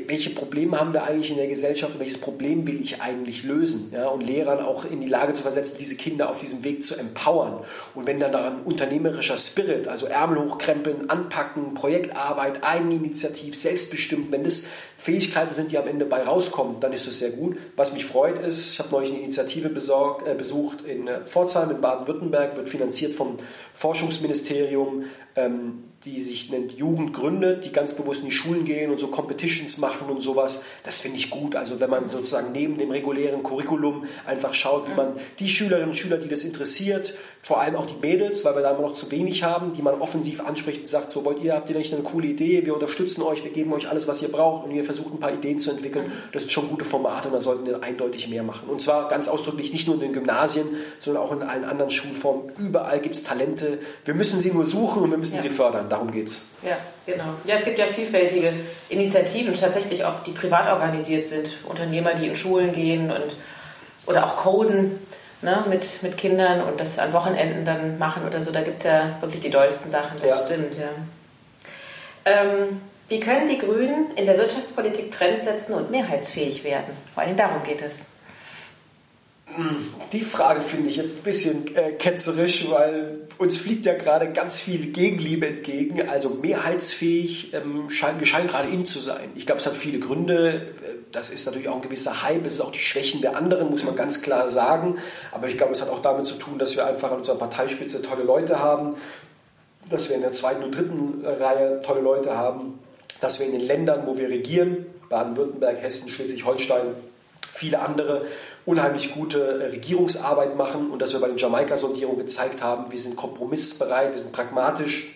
welche Probleme haben wir eigentlich in der Gesellschaft und welches Problem will ich eigentlich lösen? Ja, und Lehrern auch in die Lage zu versetzen, diese Kinder auf diesem Weg zu empowern. Und wenn dann daran unternehmerischer Spirit, also Ärmel hochkrempeln, anpacken, Projektarbeit, Eigeninitiativ, selbstbestimmt, wenn das Fähigkeiten sind, die am Ende bei rauskommen, dann ist das sehr gut. Was mich freut ist, ich habe neulich eine Initiative besorgt, äh, besucht in äh, Pforzheim in Baden-Württemberg, wird finanziert vom Forschungsministerium. Ähm, die sich nennt Jugend gründet, die ganz bewusst in die Schulen gehen und so Competitions machen und sowas. Das finde ich gut. Also wenn man sozusagen neben dem regulären Curriculum einfach schaut, wie man die Schülerinnen und Schüler, die das interessiert, vor allem auch die Mädels, weil wir da immer noch zu wenig haben, die man offensiv anspricht und sagt, so wollt ihr, habt ihr nicht eine coole Idee, wir unterstützen euch, wir geben euch alles, was ihr braucht und ihr versucht ein paar Ideen zu entwickeln. Das sind schon gute Formate und da sollten wir eindeutig mehr machen. Und zwar ganz ausdrücklich nicht nur in den Gymnasien, sondern auch in allen anderen Schulformen. Überall gibt es Talente. Wir müssen sie nur suchen und wir müssen ja. sie fördern darum geht's. Ja, genau. Ja, es gibt ja vielfältige Initiativen, tatsächlich auch, die privat organisiert sind. Unternehmer, die in Schulen gehen und oder auch coden ne, mit, mit Kindern und das an Wochenenden dann machen oder so. Da gibt es ja wirklich die dollsten Sachen, das ja. stimmt, ja. Ähm, wie können die Grünen in der Wirtschaftspolitik Trends setzen und mehrheitsfähig werden? Vor allem darum geht es. Die Frage finde ich jetzt ein bisschen äh, ketzerisch, weil uns fliegt ja gerade ganz viel Gegenliebe entgegen. Also mehrheitsfähig, ähm, scheint, wir scheinen gerade in zu sein. Ich glaube, es hat viele Gründe. Äh, das ist natürlich auch ein gewisser Hype. Es ist auch die Schwächen der anderen, muss man ganz klar sagen. Aber ich glaube, es hat auch damit zu tun, dass wir einfach an unserer Parteispitze tolle Leute haben, dass wir in der zweiten und dritten Reihe tolle Leute haben, dass wir in den Ländern, wo wir regieren, Baden-Württemberg, Hessen, Schleswig-Holstein, viele andere unheimlich gute äh, Regierungsarbeit machen und dass wir bei den Jamaika-Sondierungen gezeigt haben, wir sind kompromissbereit, wir sind pragmatisch.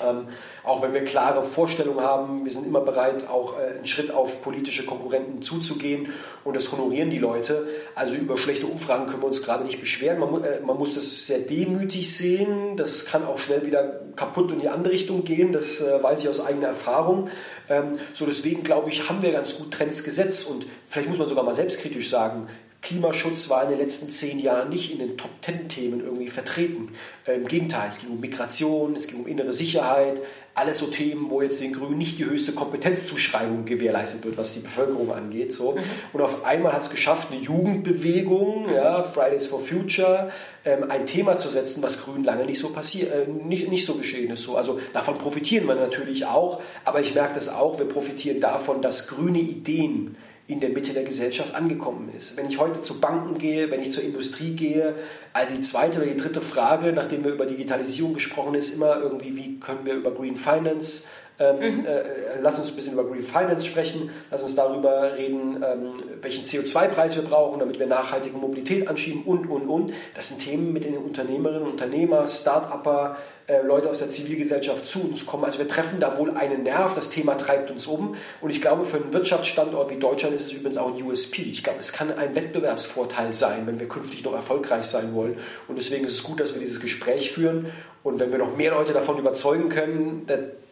Ähm, auch wenn wir klare Vorstellungen haben, wir sind immer bereit, auch äh, einen Schritt auf politische Konkurrenten zuzugehen und das honorieren die Leute. Also über schlechte Umfragen können wir uns gerade nicht beschweren. Man, äh, man muss das sehr demütig sehen. Das kann auch schnell wieder kaputt in die andere Richtung gehen. Das äh, weiß ich aus eigener Erfahrung. Ähm, so deswegen glaube ich, haben wir ganz gut Trends gesetzt und vielleicht muss man sogar mal selbstkritisch sagen, Klimaschutz war in den letzten zehn Jahren nicht in den Top-Ten-Themen irgendwie vertreten. Äh, Im Gegenteil, es ging um Migration, es ging um innere Sicherheit, alles so Themen, wo jetzt den Grünen nicht die höchste Kompetenzzuschreibung gewährleistet wird, was die Bevölkerung angeht. So. Mhm. Und auf einmal hat es geschafft, eine Jugendbewegung, ja, Fridays for Future, ähm, ein Thema zu setzen, was Grünen lange nicht so passiert, äh, nicht, nicht so geschehen ist. So. Also davon profitieren wir natürlich auch, aber ich merke das auch, wir profitieren davon, dass grüne Ideen in der Mitte der Gesellschaft angekommen ist. Wenn ich heute zu Banken gehe, wenn ich zur Industrie gehe, also die zweite oder die dritte Frage, nachdem wir über Digitalisierung gesprochen ist, immer irgendwie, wie können wir über Green Finance ähm, mhm. äh, lass uns ein bisschen über Green Finance sprechen. Lass uns darüber reden, ähm, welchen CO2-Preis wir brauchen, damit wir nachhaltige Mobilität anschieben und, und, und. Das sind Themen, mit denen Unternehmerinnen, Unternehmer, Start-Upper, äh, Leute aus der Zivilgesellschaft zu uns kommen. Also wir treffen da wohl einen Nerv, das Thema treibt uns um. Und ich glaube, für einen Wirtschaftsstandort wie Deutschland ist es übrigens auch ein USP. Ich glaube, es kann ein Wettbewerbsvorteil sein, wenn wir künftig noch erfolgreich sein wollen. Und deswegen ist es gut, dass wir dieses Gespräch führen. Und wenn wir noch mehr Leute davon überzeugen können,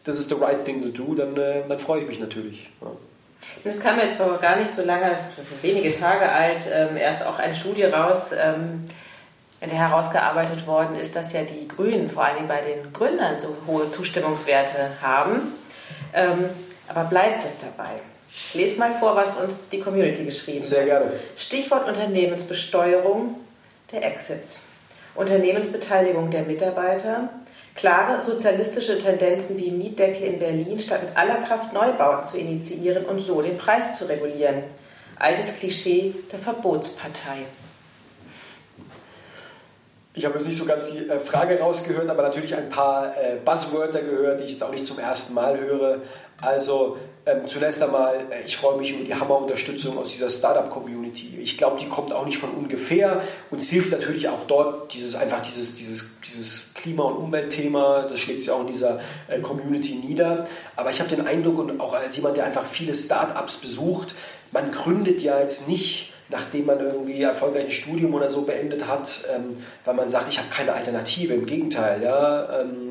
das ist the right thing to do, dann, äh, dann freue ich mich natürlich. Ja. Das kam jetzt vor gar nicht so lange, wenige Tage alt, ähm, erst auch eine Studie raus, ähm, in der herausgearbeitet worden ist, dass ja die Grünen vor allen Dingen bei den Gründern so hohe Zustimmungswerte haben. Ähm, aber bleibt es dabei? Lest mal vor, was uns die Community geschrieben Sehr gerne. hat. Stichwort Unternehmensbesteuerung der Exits. Unternehmensbeteiligung der Mitarbeiter, klare sozialistische Tendenzen wie Mietdeckel in Berlin, statt mit aller Kraft Neubauten zu initiieren und so den Preis zu regulieren. Altes Klischee der Verbotspartei. Ich habe jetzt nicht so ganz die äh, Frage rausgehört, aber natürlich ein paar äh, Buzzwörter gehört, die ich jetzt auch nicht zum ersten Mal höre. Also ähm, zunächst einmal, äh, ich freue mich über die Hammerunterstützung aus dieser Startup-Community. Ich glaube, die kommt auch nicht von ungefähr. Uns hilft natürlich auch dort dieses einfach dieses, dieses, dieses Klima- und Umweltthema, das schlägt sich auch in dieser äh, Community nieder. Aber ich habe den Eindruck, und auch als jemand, der einfach viele Startups besucht, man gründet ja jetzt nicht nachdem man irgendwie erfolgreich ein Studium oder so beendet hat, ähm, weil man sagt, ich habe keine Alternative. Im Gegenteil, ja. Ähm,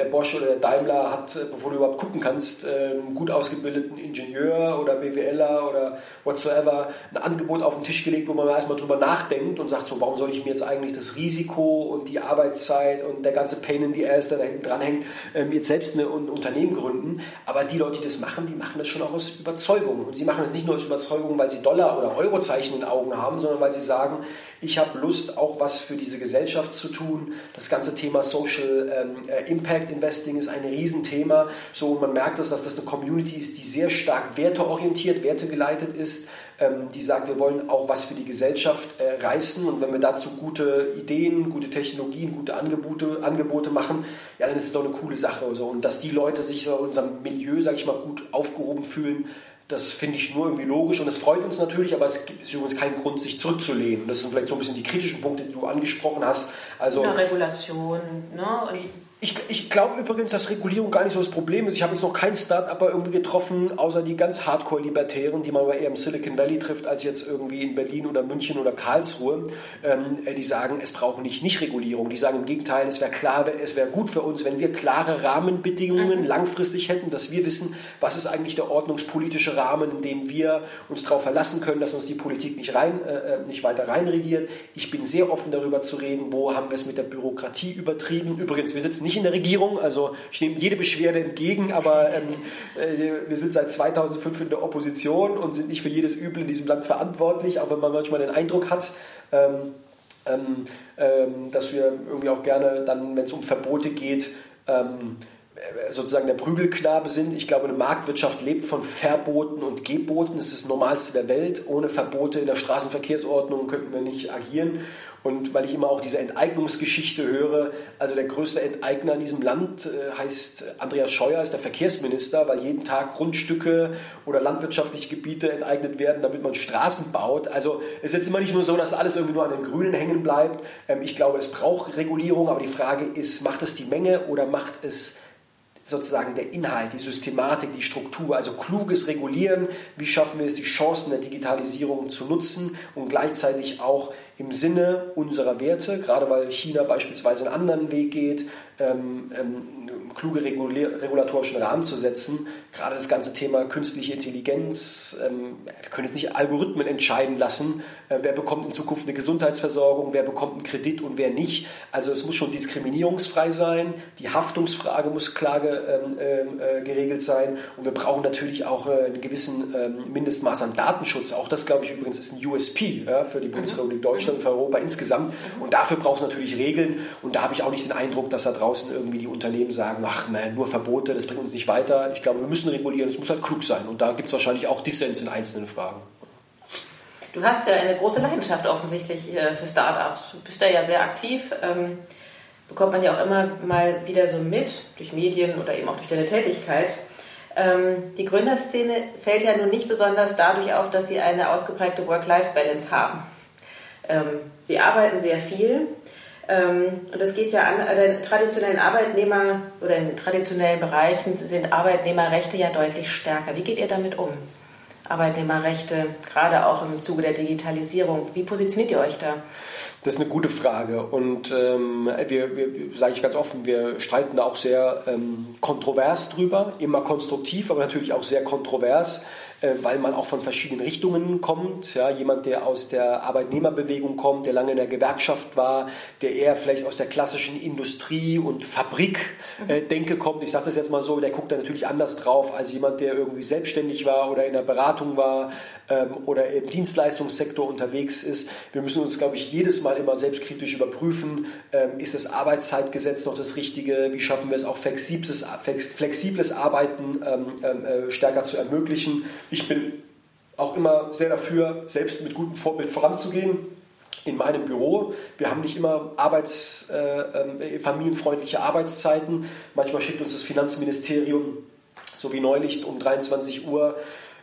der Bosch oder der Daimler hat, äh, bevor du überhaupt gucken kannst, einen gut ausgebildeten Ingenieur oder BWLer oder whatsoever ein Angebot auf den Tisch gelegt, wo man erstmal drüber nachdenkt und sagt so, warum soll ich mir jetzt eigentlich das Risiko und die Arbeitszeit und der ganze Pain in the Ass, der da hinten dran hängt, ähm, jetzt selbst ein Unternehmen gründen. Aber die Leute, die das machen, die machen das schon auch aus Überzeugung. Und sie machen das nicht nur aus Überzeugung, weil sie Dollar oder Eurozeichen in den Augen haben, sondern weil sie sagen, ich habe Lust, auch was für diese Gesellschaft zu tun. Das ganze Thema Social ähm, äh, Impact Investing ist ein Riesenthema. So, man merkt das, dass das eine Community ist, die sehr stark werteorientiert, wertegeleitet ist, ähm, die sagt, wir wollen auch was für die Gesellschaft äh, reißen. Und wenn wir dazu gute Ideen, gute Technologien, gute Angebote, Angebote machen, ja, dann ist es doch eine coole Sache. Und dass die Leute sich in unserem Milieu, sage ich mal, gut aufgehoben fühlen, das finde ich nur irgendwie logisch und es freut uns natürlich, aber es gibt übrigens keinen Grund, sich zurückzulehnen. Das sind vielleicht so ein bisschen die kritischen Punkte, die du angesprochen hast. Also, ja, Regulation. Ne? Und ich, ich glaube übrigens, dass Regulierung gar nicht so das Problem ist. Ich habe jetzt noch keinen Start-Upper irgendwie getroffen, außer die ganz Hardcore-Libertären, die man aber eher im Silicon Valley trifft, als jetzt irgendwie in Berlin oder München oder Karlsruhe. Ähm, äh, die sagen, es braucht nicht Nicht-Regulierung. Die sagen im Gegenteil, es wäre klar, es wäre gut für uns, wenn wir klare Rahmenbedingungen mhm. langfristig hätten, dass wir wissen, was ist eigentlich der ordnungspolitische Rahmen, in dem wir uns darauf verlassen können, dass uns die Politik nicht, rein, äh, äh, nicht weiter reinregiert. Ich bin sehr offen darüber zu reden, wo haben wir es mit der Bürokratie übertrieben. Übrigens, wir sitzen nicht nicht in der Regierung, also ich nehme jede Beschwerde entgegen, aber ähm, äh, wir sind seit 2005 in der Opposition und sind nicht für jedes Übel in diesem Land verantwortlich, auch wenn man manchmal den Eindruck hat, ähm, ähm, ähm dass wir irgendwie auch gerne dann, wenn es um Verbote geht, ähm, äh, sozusagen der Prügelknabe sind. Ich glaube, eine Marktwirtschaft lebt von Verboten und Geboten. Das ist das Normalste der Welt. Ohne Verbote in der Straßenverkehrsordnung könnten wir nicht agieren. Und weil ich immer auch diese Enteignungsgeschichte höre, also der größte Enteigner in diesem Land äh, heißt Andreas Scheuer, ist der Verkehrsminister, weil jeden Tag Grundstücke oder landwirtschaftliche Gebiete enteignet werden, damit man Straßen baut. Also es ist jetzt immer nicht nur so, dass alles irgendwie nur an den Grünen hängen bleibt. Ähm, ich glaube, es braucht Regulierung, aber die Frage ist, macht es die Menge oder macht es sozusagen der Inhalt, die Systematik, die Struktur, also kluges Regulieren, wie schaffen wir es, die Chancen der Digitalisierung zu nutzen und gleichzeitig auch im Sinne unserer Werte, gerade weil China beispielsweise einen anderen Weg geht, ähm, ähm, kluge regulatorischen Rahmen zu setzen. Gerade das ganze Thema künstliche Intelligenz. Ähm, wir können jetzt nicht Algorithmen entscheiden lassen, äh, wer bekommt in Zukunft eine Gesundheitsversorgung, wer bekommt einen Kredit und wer nicht. Also es muss schon diskriminierungsfrei sein. Die Haftungsfrage muss klar ähm, äh, geregelt sein. Und wir brauchen natürlich auch äh, einen gewissen ähm, Mindestmaß an Datenschutz. Auch das, glaube ich, übrigens ist ein USP ja, für die mhm. Bundesrepublik Deutschland und für Europa insgesamt. Und dafür braucht es natürlich Regeln. Und da habe ich auch nicht den Eindruck, dass da draußen irgendwie die Unternehmen sagen, ach man, nur Verbote, das bringt uns nicht weiter. Ich glaube, wir müssen regulieren, es muss halt klug sein. Und da gibt es wahrscheinlich auch Dissens in einzelnen Fragen. Du hast ja eine große Leidenschaft offensichtlich äh, für Startups. Du bist da ja sehr aktiv. Ähm, bekommt man ja auch immer mal wieder so mit, durch Medien oder eben auch durch deine Tätigkeit. Ähm, die Gründerszene fällt ja nun nicht besonders dadurch auf, dass sie eine ausgeprägte Work-Life-Balance haben. Ähm, sie arbeiten sehr viel, ähm, und das geht ja an den traditionellen Arbeitnehmer oder in traditionellen Bereichen sind Arbeitnehmerrechte ja deutlich stärker. Wie geht ihr damit um? Arbeitnehmerrechte, gerade auch im Zuge der Digitalisierung. Wie positioniert ihr euch da? Das ist eine gute Frage und ähm, wir, wir sage ich ganz offen, wir streiten da auch sehr ähm, kontrovers drüber, immer konstruktiv, aber natürlich auch sehr kontrovers. Äh, weil man auch von verschiedenen Richtungen kommt. Ja, jemand, der aus der Arbeitnehmerbewegung kommt, der lange in der Gewerkschaft war, der eher vielleicht aus der klassischen Industrie- und Fabrik-Denke kommt. Ich sage das jetzt mal so, der guckt da natürlich anders drauf als jemand, der irgendwie selbstständig war oder in der Beratung war ähm, oder im Dienstleistungssektor unterwegs ist. Wir müssen uns, glaube ich, jedes Mal immer selbstkritisch überprüfen, ähm, ist das Arbeitszeitgesetz noch das Richtige? Wie schaffen wir es auch flexibles, flexibles Arbeiten ähm, äh, stärker zu ermöglichen? Ich bin auch immer sehr dafür, selbst mit gutem Vorbild voranzugehen. In meinem Büro. Wir haben nicht immer Arbeits, äh, äh, familienfreundliche Arbeitszeiten. Manchmal schickt uns das Finanzministerium, so wie neulich um 23 Uhr,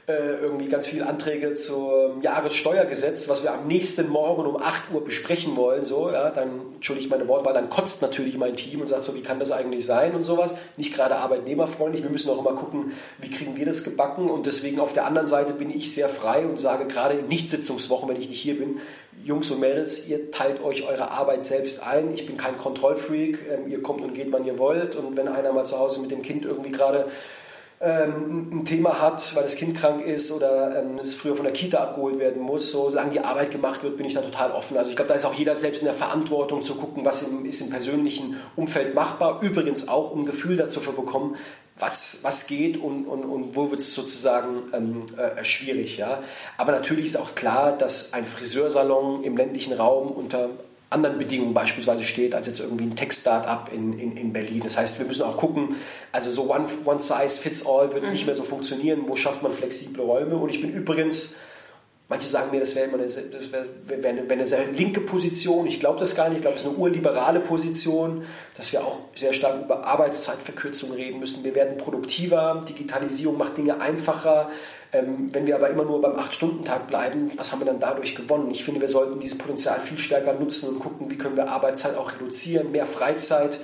äh, irgendwie ganz viele Anträge zum Jahressteuergesetz, was wir am nächsten Morgen um 8 Uhr besprechen wollen, so, ja, dann, entschuldigt meine Wortwahl, dann kotzt natürlich mein Team und sagt so, wie kann das eigentlich sein und sowas. Nicht gerade arbeitnehmerfreundlich. Wir müssen auch immer gucken, wie kriegen wir das gebacken und deswegen auf der anderen Seite bin ich sehr frei und sage gerade in Nichtsitzungswochen, wenn ich nicht hier bin, Jungs und Mädels, ihr teilt euch eure Arbeit selbst ein. Ich bin kein Kontrollfreak. Ähm, ihr kommt und geht, wann ihr wollt. Und wenn einer mal zu Hause mit dem Kind irgendwie gerade ähm, ein Thema hat, weil das Kind krank ist oder ähm, es früher von der Kita abgeholt werden muss, solange die Arbeit gemacht wird, bin ich da total offen. Also ich glaube, da ist auch jeder selbst in der Verantwortung zu gucken, was im, ist im persönlichen Umfeld machbar. Übrigens auch, um ein Gefühl dazu zu bekommen, was, was geht und, und, und wo wird es sozusagen ähm, äh, schwierig. Ja? Aber natürlich ist auch klar, dass ein Friseursalon im ländlichen Raum unter anderen Bedingungen beispielsweise steht, als jetzt irgendwie ein Tech-Startup in, in, in Berlin. Das heißt, wir müssen auch gucken, also so one, one size fits all wird mhm. nicht mehr so funktionieren. Wo schafft man flexible Räume? Und ich bin übrigens Manche sagen mir, das wäre eine, wär, wär eine, eine, sehr linke Position. Ich glaube das gar nicht. Ich glaube, es ist eine urliberale Position, dass wir auch sehr stark über Arbeitszeitverkürzung reden müssen. Wir werden produktiver. Digitalisierung macht Dinge einfacher. Ähm, wenn wir aber immer nur beim 8-Stunden-Tag bleiben, was haben wir dann dadurch gewonnen? Ich finde, wir sollten dieses Potenzial viel stärker nutzen und gucken, wie können wir Arbeitszeit auch reduzieren, mehr Freizeit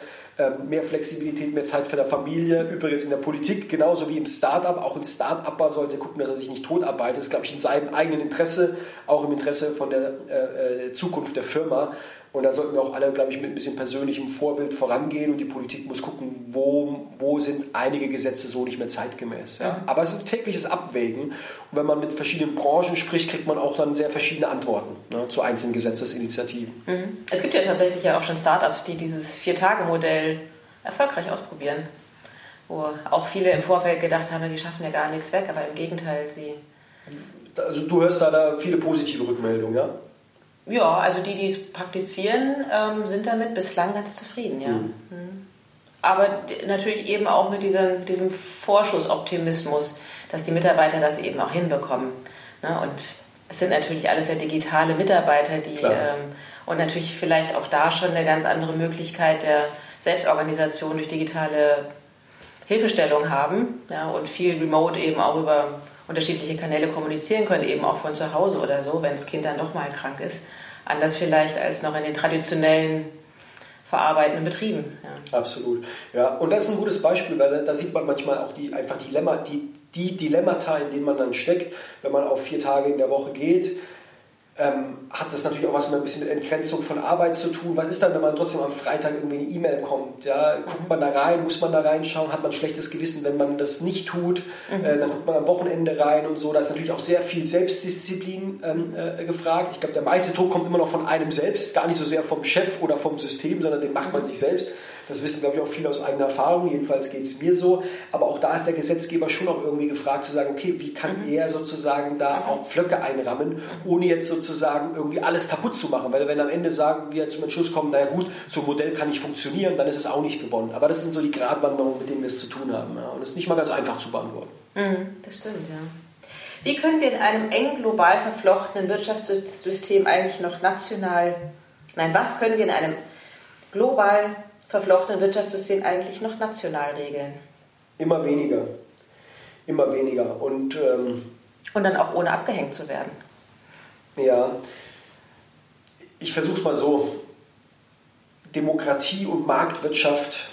mehr Flexibilität, mehr Zeit für die Familie. Übrigens in der Politik genauso wie im Startup. Auch ein Start-Upper sollte gucken, dass er sich nicht tot arbeitet. Das ist, glaube ich, in seinem eigenen Interesse, auch im Interesse von der äh, äh Zukunft der Firma. Und da sollten wir auch alle, glaube ich, mit ein bisschen persönlichem Vorbild vorangehen und die Politik muss gucken, wo, wo sind einige Gesetze so nicht mehr zeitgemäß. Ja? Aber es ist ein tägliches Abwägen. Und wenn man mit verschiedenen Branchen spricht, kriegt man auch dann sehr verschiedene Antworten ne, zu einzelnen Gesetzesinitiativen. Mhm. Es gibt ja tatsächlich ja auch schon Startups, die dieses Vier-Tage-Modell erfolgreich ausprobieren. Wo auch viele im Vorfeld gedacht haben, die schaffen ja gar nichts weg, aber im Gegenteil, sie. Also du hörst da, da viele positive Rückmeldungen, ja? Ja, also die, die es praktizieren, ähm, sind damit bislang ganz zufrieden, ja. Mhm. mhm. Aber natürlich eben auch mit diesem, diesem Vorschussoptimismus, dass die Mitarbeiter das eben auch hinbekommen. Ne? Und es sind natürlich alles ja digitale Mitarbeiter, die ähm, und natürlich vielleicht auch da schon eine ganz andere Möglichkeit der Selbstorganisation durch digitale Hilfestellung haben ja, und viel remote eben auch über unterschiedliche Kanäle kommunizieren können, eben auch von zu Hause oder so, wenn das Kind dann doch mal krank ist. Anders vielleicht als noch in den traditionellen verarbeitenden Betrieben. Ja. Absolut. Ja, und das ist ein gutes Beispiel, weil da sieht man manchmal auch die, einfach Dilemma, die, die Dilemmata, in denen man dann steckt, wenn man auf vier Tage in der Woche geht ähm, hat das natürlich auch was mit ein bisschen mit Entgrenzung von Arbeit zu tun. Was ist dann, wenn man trotzdem am Freitag irgendwie eine E-Mail kommt? Ja, guckt man da rein, muss man da reinschauen, hat man ein schlechtes Gewissen, wenn man das nicht tut, mhm. äh, dann guckt man am Wochenende rein und so. Da ist natürlich auch sehr viel Selbstdisziplin ähm, äh, gefragt. Ich glaube, der meiste Druck kommt immer noch von einem selbst, gar nicht so sehr vom Chef oder vom System, sondern den macht man sich selbst. Das wissen, glaube ich, auch viele aus eigener Erfahrung. Jedenfalls geht es mir so. Aber auch da ist der Gesetzgeber schon auch irgendwie gefragt zu sagen, okay, wie kann mhm. er sozusagen da mhm. auch Pflöcke einrammen, ohne jetzt sozusagen irgendwie alles kaputt zu machen. Weil wenn am Ende sagen wir zum Entschluss kommen, naja gut, so ein Modell kann nicht funktionieren, dann ist es auch nicht gewonnen. Aber das sind so die Gratwanderungen, mit denen wir es zu tun haben. Ja. Und das ist nicht mal ganz einfach zu beantworten. Mhm, das stimmt, ja. Wie können wir in einem eng global verflochtenen Wirtschaftssystem eigentlich noch national, nein, was können wir in einem global verflochtenen Wirtschaftssystem eigentlich noch national regeln? Immer weniger. Immer weniger. Und, ähm, und dann auch ohne abgehängt zu werden. Ja, ich versuche es mal so. Demokratie und Marktwirtschaft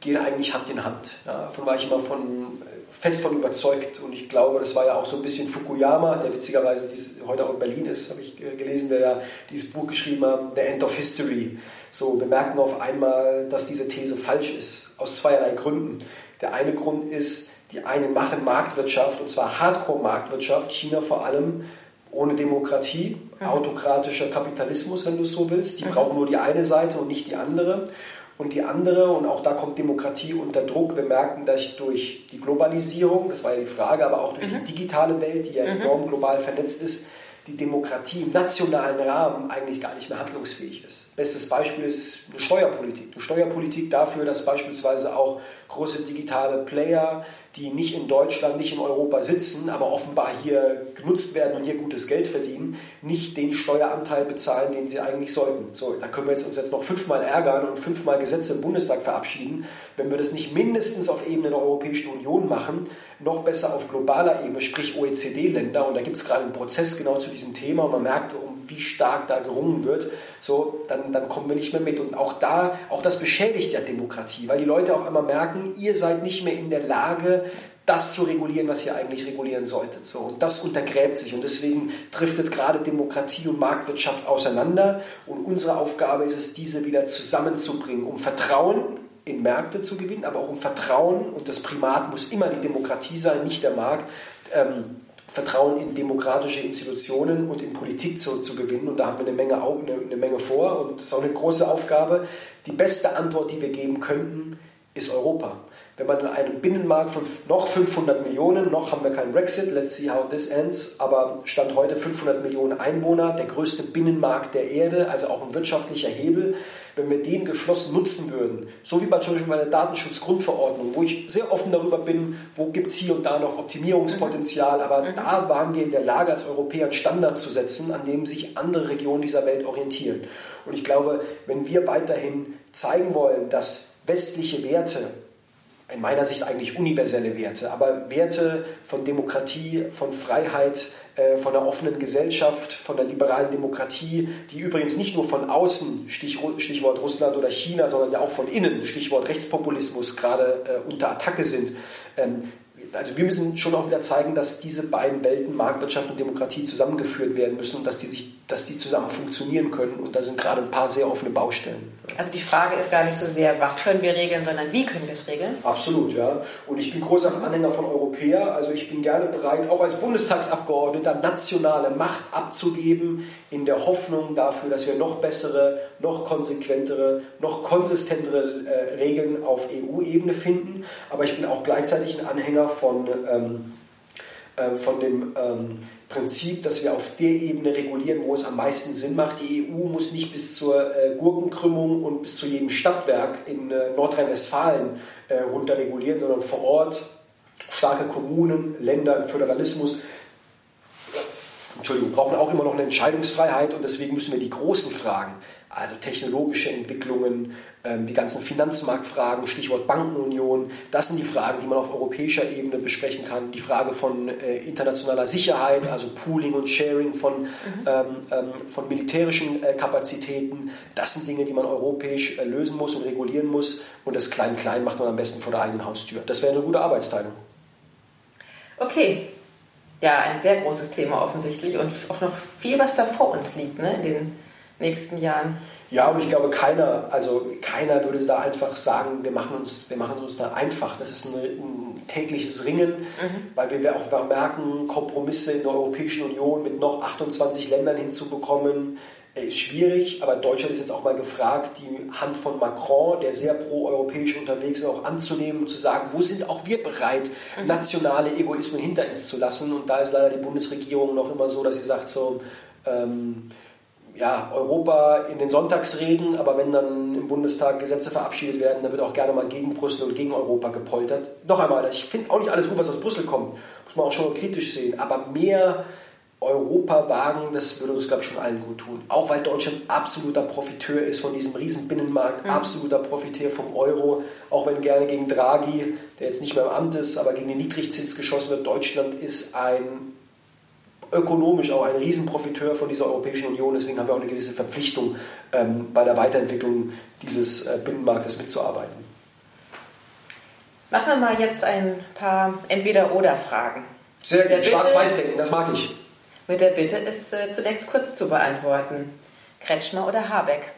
gehen eigentlich Hand in Hand. Ja, davon war ich immer von, fest von überzeugt. Und ich glaube, das war ja auch so ein bisschen Fukuyama, der witzigerweise dies, heute auch in Berlin ist, habe ich äh, gelesen, der ja dieses Buch geschrieben hat, The End of History. So, wir merken auf einmal, dass diese These falsch ist, aus zweierlei Gründen. Der eine Grund ist, die einen machen Marktwirtschaft, und zwar Hardcore-Marktwirtschaft, China vor allem, ohne Demokratie, mhm. autokratischer Kapitalismus, wenn du es so willst. Die mhm. brauchen nur die eine Seite und nicht die andere. Und die andere, und auch da kommt Demokratie unter Druck, wir merken, dass durch die Globalisierung, das war ja die Frage, aber auch durch mhm. die digitale Welt, die ja mhm. enorm global vernetzt ist, die Demokratie im nationalen Rahmen eigentlich gar nicht mehr handlungsfähig ist. Bestes Beispiel ist eine Steuerpolitik. Eine Steuerpolitik dafür, dass beispielsweise auch große digitale Player, die nicht in Deutschland, nicht in Europa sitzen, aber offenbar hier genutzt werden und hier gutes Geld verdienen, nicht den Steueranteil bezahlen, den sie eigentlich sollten. So, da können wir jetzt uns jetzt noch fünfmal ärgern und fünfmal Gesetze im Bundestag verabschieden. Wenn wir das nicht mindestens auf Ebene der Europäischen Union machen, noch besser auf globaler Ebene, sprich OECD-Länder, und da gibt es gerade einen Prozess genau zu diesem Thema und man merkt, um wie stark da gerungen wird, so, dann, dann kommen wir nicht mehr mit. Und auch da, auch das beschädigt ja Demokratie, weil die Leute auf einmal merken, ihr seid nicht mehr in der Lage, das zu regulieren, was ihr eigentlich regulieren solltet. So, und das untergräbt sich. Und deswegen driftet gerade Demokratie und Marktwirtschaft auseinander. Und unsere Aufgabe ist es, diese wieder zusammenzubringen, um Vertrauen in Märkte zu gewinnen, aber auch um Vertrauen. Und das Primat muss immer die Demokratie sein, nicht der Markt. Ähm, Vertrauen in demokratische Institutionen und in Politik zu, zu gewinnen. Und da haben wir eine Menge, eine, eine Menge vor und das ist auch eine große Aufgabe. Die beste Antwort, die wir geben könnten, ist Europa. Wenn man in einem Binnenmarkt von noch 500 Millionen, noch haben wir keinen Brexit, let's see how this ends, aber Stand heute 500 Millionen Einwohner, der größte Binnenmarkt der Erde, also auch ein wirtschaftlicher Hebel, wenn wir den geschlossen nutzen würden, so wie bei zum Beispiel bei der Datenschutzgrundverordnung, wo ich sehr offen darüber bin, wo gibt es hier und da noch Optimierungspotenzial, aber mhm. da waren wir in der Lage, als Europäer einen Standard zu setzen, an dem sich andere Regionen dieser Welt orientieren. Und ich glaube, wenn wir weiterhin zeigen wollen, dass westliche Werte in meiner Sicht eigentlich universelle Werte, aber Werte von Demokratie, von Freiheit, äh, von einer offenen Gesellschaft, von der liberalen Demokratie, die übrigens nicht nur von außen, Stichwort Russland oder China, sondern ja auch von innen, Stichwort Rechtspopulismus, gerade äh, unter Attacke sind. Also wir müssen schon auch wieder zeigen, dass diese beiden Welten, Marktwirtschaft und Demokratie, zusammengeführt werden müssen und dass die, sich, dass die zusammen funktionieren können. Und da sind gerade ein paar sehr offene Baustellen. Also die Frage ist gar nicht so sehr, was können wir regeln, sondern wie können wir es regeln? Absolut, ja. Und ich bin großer Anhänger von Europäer. Also ich bin gerne bereit, auch als Bundestagsabgeordneter nationale Macht abzugeben, in der Hoffnung dafür, dass wir noch bessere, noch konsequentere, noch konsistentere äh, Regeln auf EU-Ebene finden. Aber ich bin auch gleichzeitig ein Anhänger von, ähm, äh, von dem ähm, Prinzip, dass wir auf der Ebene regulieren, wo es am meisten Sinn macht. Die EU muss nicht bis zur äh, Gurkenkrümmung und bis zu jedem Stadtwerk in äh, Nordrhein-Westfalen äh, runter regulieren, sondern vor Ort starke Kommunen, Länder im Föderalismus Entschuldigung, brauchen auch immer noch eine Entscheidungsfreiheit und deswegen müssen wir die großen Fragen, also technologische Entwicklungen, ähm, die ganzen Finanzmarktfragen, Stichwort Bankenunion, das sind die Fragen, die man auf europäischer Ebene besprechen kann. Die Frage von äh, internationaler Sicherheit, also Pooling und Sharing von, mhm. ähm, ähm von militärischen äh, Kapazitäten, das sind Dinge, die man europäisch äh, lösen muss und regulieren muss und das Klein-Klein macht man am besten vor der eigenen Haustür. Das wäre eine gute Arbeitsteilung. Okay, ja ein sehr großes Thema offensichtlich und auch noch viel, was da vor uns liegt ne, in den nächsten Jahren. Ja, und ich glaube, keiner, also keiner würde da einfach sagen, wir machen uns, wir machen uns da einfach. Das ist ein, ein tägliches Ringen, mhm. weil wir auch merken, Kompromisse in der Europäischen Union mit noch 28 Ländern hinzubekommen, ist schwierig, aber Deutschland ist jetzt auch mal gefragt, die Hand von Macron, der sehr pro-europäisch unterwegs ist, auch anzunehmen und zu sagen, wo sind auch wir bereit, mhm. nationale Egoismen hinter uns zu lassen. Und da ist leider die Bundesregierung noch immer so, dass sie sagt so, ähm, ja, Europa in den Sonntagsreden, aber wenn dann im Bundestag Gesetze verabschiedet werden, dann wird auch gerne mal gegen Brüssel und gegen Europa gepoltert. Noch einmal, ich finde auch nicht alles gut, was aus Brüssel kommt, muss man auch schon kritisch sehen, aber mehr Europa wagen, das würde uns, glaube ich, schon allen gut tun. Auch weil Deutschland absoluter Profiteur ist von diesem riesen Binnenmarkt, mhm. absoluter Profiteur vom Euro, auch wenn gerne gegen Draghi, der jetzt nicht mehr im Amt ist, aber gegen den Niedrigzins geschossen wird. Deutschland ist ein ökonomisch auch ein Riesenprofiteur von dieser Europäischen Union. Deswegen haben wir auch eine gewisse Verpflichtung, ähm, bei der Weiterentwicklung dieses äh, Binnenmarktes mitzuarbeiten. Machen wir mal jetzt ein paar Entweder-Oder-Fragen. Sehr gut, Schwarz-Weiß-Denken, das mag ich. Mit der Bitte, es äh, zunächst kurz zu beantworten. Kretschmer oder Habeck?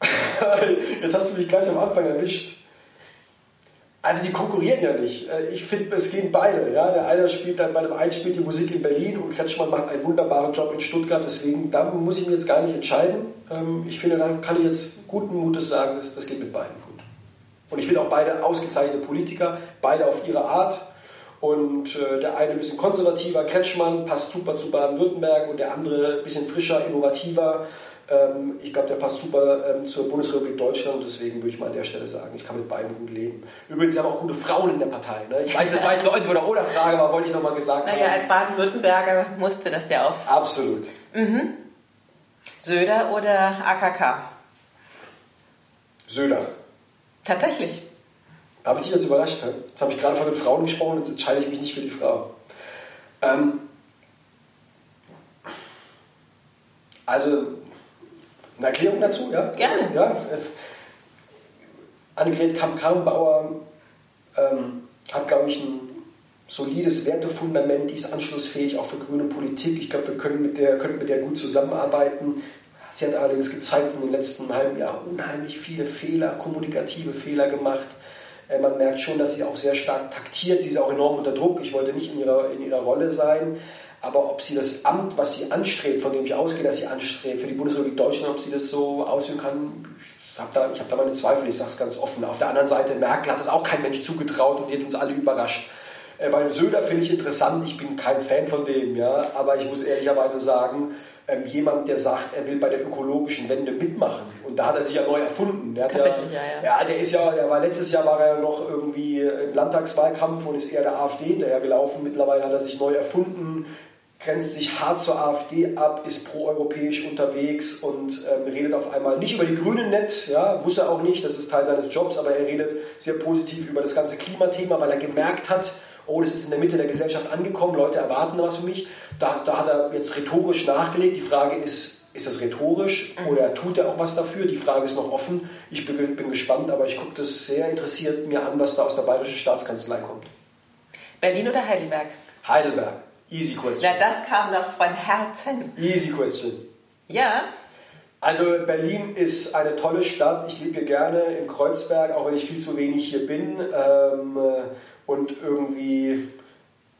Jetzt hast du mich gleich am Anfang erwischt. Also die konkurrieren ja nicht. Äh, ich finde, es gehen beide. Ja? Der eine spielt dann bei dem einen spielt die Musik in Berlin und Kretschmann macht einen wunderbaren Job in Stuttgart. Deswegen, da muss ich mich jetzt gar nicht entscheiden. Ähm, ich finde, da kann ich jetzt guten Mutes sagen, das, geht mit beiden gut. Und ich finde auch beide ausgezeichnete Politiker, beide auf ihre Art. Und äh, der eine ein bisschen konservativer, Kretschmann, passt super zu Baden-Württemberg und der andere ein bisschen frischer, innovativer. Ähm, ich glaube, der passt super ähm, zur Bundesrepublik Deutschland und deswegen würde ich mal an der Stelle sagen, ich kann mit beiden gut leben. Übrigens, wir haben auch gute Frauen in der Partei. Ne? Ich weiß, das war jetzt eine Entweder-Oder-Frage, aber wollte ich nochmal gesagt naja, haben. Naja, als Baden-Württemberger musste das ja auch. Absolut. Mhm. Söder oder AKK? Söder. Tatsächlich. Habe ich dich jetzt überrascht? Jetzt habe ich gerade von den Frauen gesprochen, jetzt entscheide ich mich nicht für die Frau. Ähm, also eine Erklärung dazu? Ja? Gerne. Ja? Annegret Kamp-Karrenbauer ähm, hat, glaube ich, ein solides Wertefundament, die ist anschlussfähig auch für grüne Politik. Ich glaube, wir können mit der, können mit der gut zusammenarbeiten. Sie hat allerdings gezeigt in den letzten halben Jahr unheimlich viele Fehler, kommunikative Fehler gemacht. Äh, man merkt schon, dass sie auch sehr stark taktiert. Sie ist auch enorm unter Druck. Ich wollte nicht in ihrer, in ihrer Rolle sein. Aber ob sie das Amt, was sie anstrebt, von dem ich ausgehe, dass sie anstrebt, für die Bundesrepublik Deutschland, ob sie das so ausüben kann, ich habe da, hab da meine Zweifel, ich sage es ganz offen. Auf der anderen Seite, Merkel hat das auch kein Mensch zugetraut und die hat uns alle überrascht. Äh, Söder finde ich interessant, ich bin kein Fan von dem, ja, aber ich muss ehrlicherweise sagen, ähm, jemand, der sagt, er will bei der ökologischen Wende mitmachen. Und da hat er sich ja neu erfunden. Der Tatsächlich, ja, ja, ja. ja. der ist ja, er war letztes Jahr war er noch irgendwie im Landtagswahlkampf und ist eher der AfD hinterhergelaufen. Mittlerweile hat er sich neu erfunden, grenzt sich hart zur AfD ab, ist proeuropäisch unterwegs und ähm, redet auf einmal nicht über die Grünen nett, ja, muss er auch nicht, das ist Teil seines Jobs, aber er redet sehr positiv über das ganze Klimathema, weil er gemerkt hat, oh, das ist in der Mitte der Gesellschaft angekommen, Leute erwarten was für mich. Da, da hat er jetzt rhetorisch nachgelegt. Die Frage ist, ist das rhetorisch mhm. oder tut er auch was dafür? Die Frage ist noch offen. Ich bin, bin gespannt, aber ich gucke das sehr interessiert mir an, was da aus der Bayerischen Staatskanzlei kommt. Berlin oder Heidelberg? Heidelberg. Easy question. Na, das kam doch von Herzen. Easy question. Ja. Also Berlin ist eine tolle Stadt. Ich lebe hier gerne im Kreuzberg, auch wenn ich viel zu wenig hier bin. Ähm, und irgendwie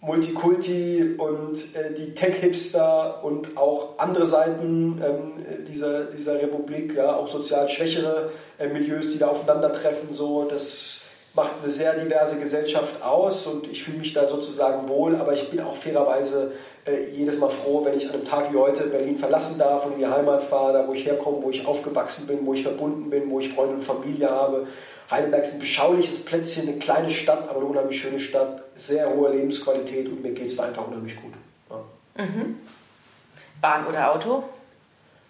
Multikulti und äh, die Tech-Hipster und auch andere Seiten ähm, dieser, dieser Republik, ja, auch sozial schwächere äh, Milieus, die da aufeinandertreffen, so, das macht eine sehr diverse Gesellschaft aus und ich fühle mich da sozusagen wohl, aber ich bin auch fairerweise äh, jedes Mal froh, wenn ich an einem Tag wie heute Berlin verlassen darf und in die Heimat fahre, da wo ich herkomme, wo ich aufgewachsen bin, wo ich verbunden bin, wo ich Freunde und Familie habe Heidelberg ist ein beschauliches Plätzchen, eine kleine Stadt, aber eine unheimlich schöne Stadt, sehr hohe Lebensqualität und mir geht es da einfach unheimlich gut. Ja. Mhm. Bahn oder Auto?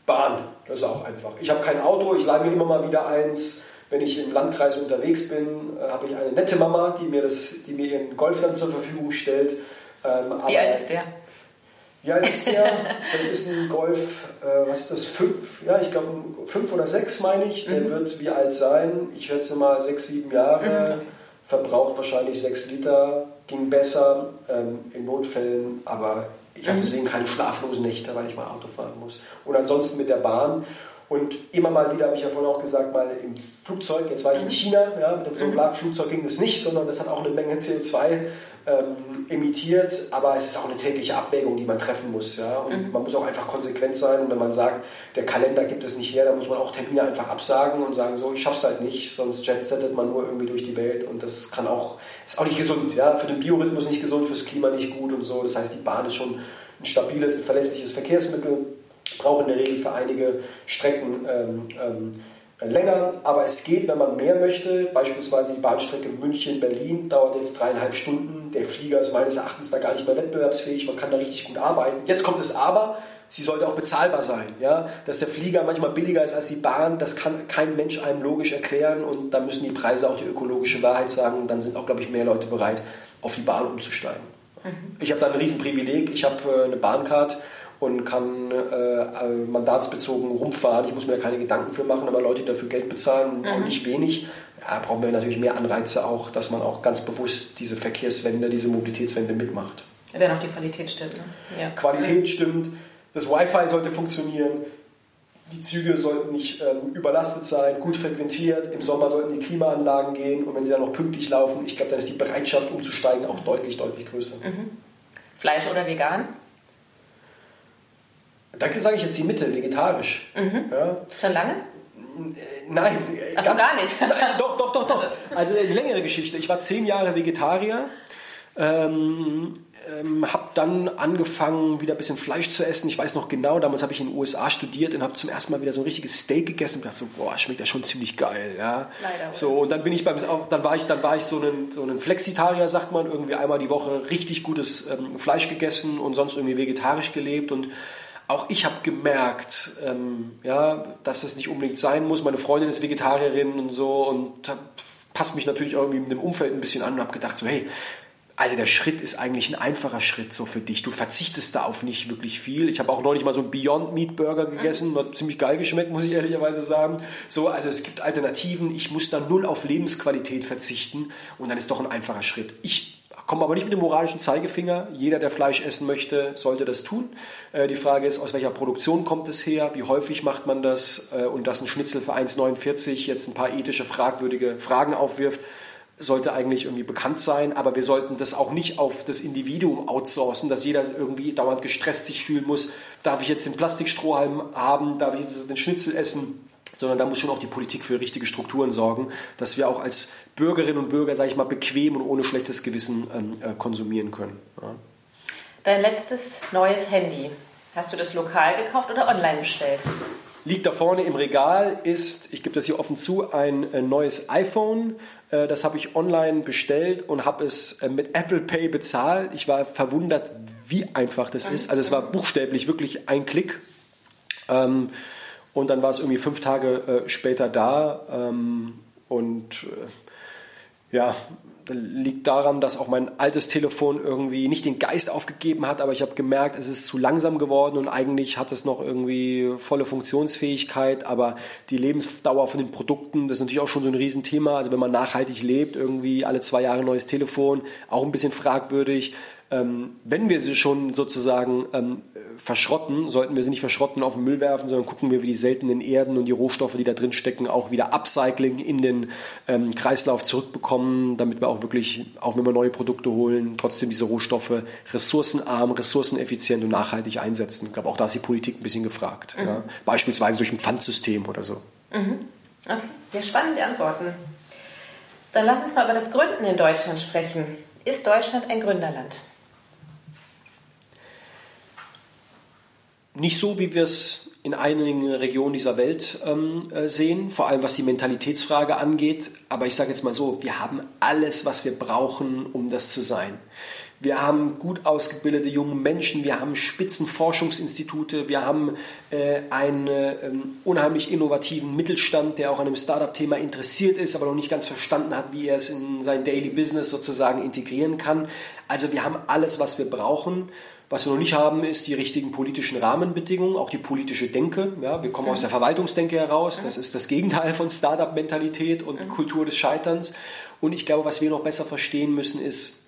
Bahn, das ist auch einfach. Ich habe kein Auto, ich leihe mir immer mal wieder eins. Wenn ich im Landkreis unterwegs bin, äh, habe ich eine nette Mama, die mir, das, die mir ihren Golf dann zur Verfügung stellt. Ähm, Wie alt ist der? Wie alt ist der? Das ist ein Golf, äh, was ist das, fünf? Ja, ich glaube fünf oder sechs meine ich. Der mhm. wird wie alt sein? Ich schätze mal sechs, sieben Jahre. Mhm. Verbraucht wahrscheinlich sechs Liter. ging besser ähm, in Notfällen, aber ich habe mhm. deswegen keine schlaflosen Nächte, weil ich mal Auto fahren muss. Und ansonsten mit der Bahn. Und immer mal wieder, habe ich ja vorhin auch gesagt, mal im Flugzeug, jetzt war ich in mhm. China, ja, mit dem Solarflugzeug ging das nicht, sondern das hat auch eine Menge CO2 ähm, emittiert, aber es ist auch eine tägliche Abwägung, die man treffen muss. Ja? Und mhm. man muss auch einfach konsequent sein und wenn man sagt, der Kalender gibt es nicht her, dann muss man auch Termine einfach absagen und sagen, so, ich schaff's halt nicht, sonst jetsettet man nur irgendwie durch die Welt und das kann auch, ist auch nicht gesund, ja, für den Biorhythmus nicht gesund, fürs Klima nicht gut und so. Das heißt, die Bahn ist schon ein stabiles, ein verlässliches Verkehrsmittel, braucht in der Regel für einige Strecken ähm, ähm, länger, aber es geht, wenn man mehr möchte. Beispielsweise die Bahnstrecke München-Berlin dauert jetzt dreieinhalb Stunden. Der Flieger ist meines Erachtens da gar nicht mehr wettbewerbsfähig. Man kann da richtig gut arbeiten. Jetzt kommt es aber. Sie sollte auch bezahlbar sein. Ja? Dass der Flieger manchmal billiger ist als die Bahn, das kann kein Mensch einem logisch erklären. Und da müssen die Preise auch die ökologische Wahrheit sagen. Und dann sind auch, glaube ich, mehr Leute bereit, auf die Bahn umzusteigen. Mhm. Ich habe da ein Riesenprivileg. Ich habe äh, eine Bahncard und kann äh, mandatsbezogen rumfahren. Ich muss mir da keine Gedanken für machen, aber Leute, die dafür Geld bezahlen, mhm. auch nicht wenig, ja, brauchen wir natürlich mehr Anreize auch, dass man auch ganz bewusst diese Verkehrswende, diese Mobilitätswende mitmacht. Wenn auch die Qualität stimmt. Ne? Ja. Qualität mhm. stimmt, das Wi-Fi sollte funktionieren, die Züge sollten nicht ähm, überlastet sein, gut frequentiert, im Sommer sollten die Klimaanlagen gehen und wenn sie dann noch pünktlich laufen, ich glaube, dann ist die Bereitschaft umzusteigen auch deutlich, deutlich größer. Mhm. Fleisch oder vegan? Danke sage ich jetzt die Mitte, vegetarisch. Mhm. Ja. Schon lange? Äh, nein. Achso, gar nicht. Nein, doch, doch, doch, doch. Also eine längere Geschichte. Ich war zehn Jahre Vegetarier. Ähm, ähm, habe dann angefangen, wieder ein bisschen Fleisch zu essen. Ich weiß noch genau, damals habe ich in den USA studiert und habe zum ersten Mal wieder so ein richtiges Steak gegessen und dachte so, boah, schmeckt ja schon ziemlich geil. Ja. Leider. So, und dann bin ich beim, dann war ich, dann war ich so ein, so ein Flexitarier, sagt man, irgendwie einmal die Woche richtig gutes ähm, Fleisch gegessen und sonst irgendwie vegetarisch gelebt und auch ich habe gemerkt, ähm, ja, dass das nicht unbedingt sein muss. Meine Freundin ist Vegetarierin und so und hab, passt mich natürlich irgendwie mit dem Umfeld ein bisschen an und habe gedacht so, hey, also der Schritt ist eigentlich ein einfacher Schritt so für dich. Du verzichtest da auf nicht wirklich viel. Ich habe auch neulich mal so einen Beyond Meat Burger gegessen, hat ziemlich geil geschmeckt, muss ich ehrlicherweise sagen. So, also es gibt Alternativen. Ich muss da null auf Lebensqualität verzichten und dann ist doch ein einfacher Schritt. Ich Kommen aber nicht mit dem moralischen Zeigefinger. Jeder, der Fleisch essen möchte, sollte das tun. Äh, die Frage ist, aus welcher Produktion kommt es her? Wie häufig macht man das? Äh, und dass ein Schnitzel für 1,49 jetzt ein paar ethische, fragwürdige Fragen aufwirft, sollte eigentlich irgendwie bekannt sein. Aber wir sollten das auch nicht auf das Individuum outsourcen, dass jeder irgendwie dauernd gestresst sich fühlen muss. Darf ich jetzt den Plastikstrohhalm haben? Darf ich jetzt den Schnitzel essen? Sondern da muss schon auch die Politik für richtige Strukturen sorgen, dass wir auch als Bürgerinnen und Bürger, sage ich mal, bequem und ohne schlechtes Gewissen ähm, äh, konsumieren können. Ja. Dein letztes neues Handy, hast du das lokal gekauft oder online bestellt? Liegt da vorne im Regal, ist, ich gebe das hier offen zu, ein äh, neues iPhone. Äh, das habe ich online bestellt und habe es mit Apple Pay bezahlt. Ich war verwundert, wie einfach das ist. Also es war buchstäblich wirklich ein Klick. Ähm, und dann war es irgendwie fünf Tage äh, später da. Ähm, und äh, ja, liegt daran, dass auch mein altes Telefon irgendwie nicht den Geist aufgegeben hat, aber ich habe gemerkt, es ist zu langsam geworden und eigentlich hat es noch irgendwie volle Funktionsfähigkeit, aber die Lebensdauer von den Produkten, das ist natürlich auch schon so ein Riesenthema. Also wenn man nachhaltig lebt, irgendwie alle zwei Jahre neues Telefon, auch ein bisschen fragwürdig. Ähm, wenn wir sie schon sozusagen ähm, verschrotten, sollten wir sie nicht verschrotten auf den Müll werfen, sondern gucken wir, wie die seltenen Erden und die Rohstoffe, die da drin stecken, auch wieder Upcycling in den ähm, Kreislauf zurückbekommen, damit wir auch wirklich, auch wenn wir neue Produkte holen, trotzdem diese Rohstoffe ressourcenarm, ressourceneffizient und nachhaltig einsetzen. Ich glaube, auch da ist die Politik ein bisschen gefragt. Mhm. Ja? Beispielsweise durch ein Pfandsystem oder so. Mhm. Okay, ja, spannende Antworten. Dann lass uns mal über das Gründen in Deutschland sprechen. Ist Deutschland ein Gründerland? Nicht so, wie wir es in einigen Regionen dieser Welt ähm, äh, sehen, vor allem was die Mentalitätsfrage angeht. Aber ich sage jetzt mal so, wir haben alles, was wir brauchen, um das zu sein. Wir haben gut ausgebildete junge Menschen, wir haben Spitzenforschungsinstitute, wir haben äh, einen äh, unheimlich innovativen Mittelstand, der auch an dem Startup-Thema interessiert ist, aber noch nicht ganz verstanden hat, wie er es in sein Daily Business sozusagen integrieren kann. Also wir haben alles, was wir brauchen. Was wir noch nicht haben, ist die richtigen politischen Rahmenbedingungen, auch die politische Denke. Ja, wir kommen aus der Verwaltungsdenke heraus. Das ist das Gegenteil von Startup-Mentalität und Kultur des Scheiterns. Und ich glaube, was wir noch besser verstehen müssen, ist,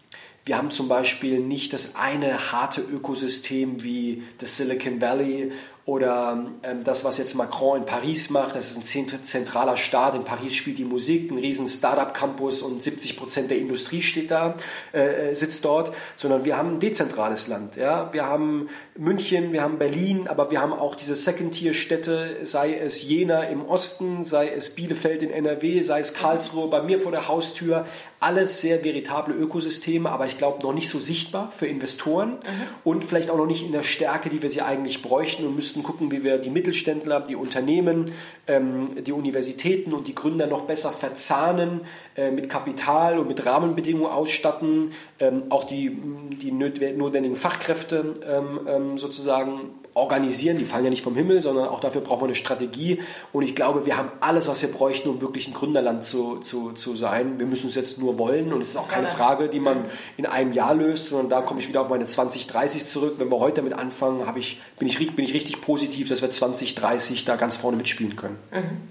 Wir haben zum Beispiel nicht das eine harte Ökosystem wie das Silicon Valley oder ähm, das, was jetzt Macron in Paris macht, das ist ein zentraler Staat. In Paris spielt die Musik, ein riesen Startup-Campus und 70 Prozent der Industrie steht da, äh, äh, sitzt dort. Sondern wir haben ein dezentrales Land. Ja? Wir haben München, wir haben Berlin, aber wir haben auch diese Second-Tier-Städte, sei es Jena im Osten, sei es Bielefeld in NRW, sei es Karlsruhe bei mir vor der Haustür. Alles sehr veritable Ökosysteme, aber ich glaube noch nicht so sichtbar für Investoren mhm. und vielleicht auch noch nicht in der Stärke, die wir sie eigentlich bräuchten und müssten gucken, wie wir die Mittelständler, die Unternehmen, ähm, die Universitäten und die Gründer noch besser verzahnen, äh, mit Kapital und mit Rahmenbedingungen ausstatten, ähm, auch die, die notwendigen Fachkräfte ähm, ähm, sozusagen organisieren. Die fallen ja nicht vom Himmel, sondern auch dafür braucht man eine Strategie. Und ich glaube, wir haben alles, was wir bräuchten, um wirklich ein Gründerland zu, zu, zu sein. Wir müssen es jetzt nur wollen. Und es ist auch keine Frage, die man in einem Jahr löst, sondern da komme ich wieder auf meine 2030 zurück. Wenn wir heute damit anfangen, ich, bin, ich, bin ich richtig positiv, dass wir 2030 da ganz vorne mitspielen können. Mhm.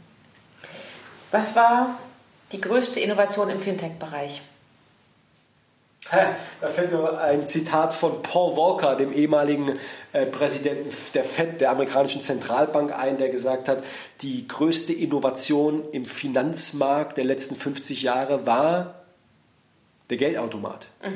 Was war die größte Innovation im Fintech-Bereich? Da fällt mir ein Zitat von Paul Walker, dem ehemaligen äh, Präsidenten der FED, der amerikanischen Zentralbank, ein, der gesagt hat, die größte Innovation im Finanzmarkt der letzten 50 Jahre war der Geldautomat.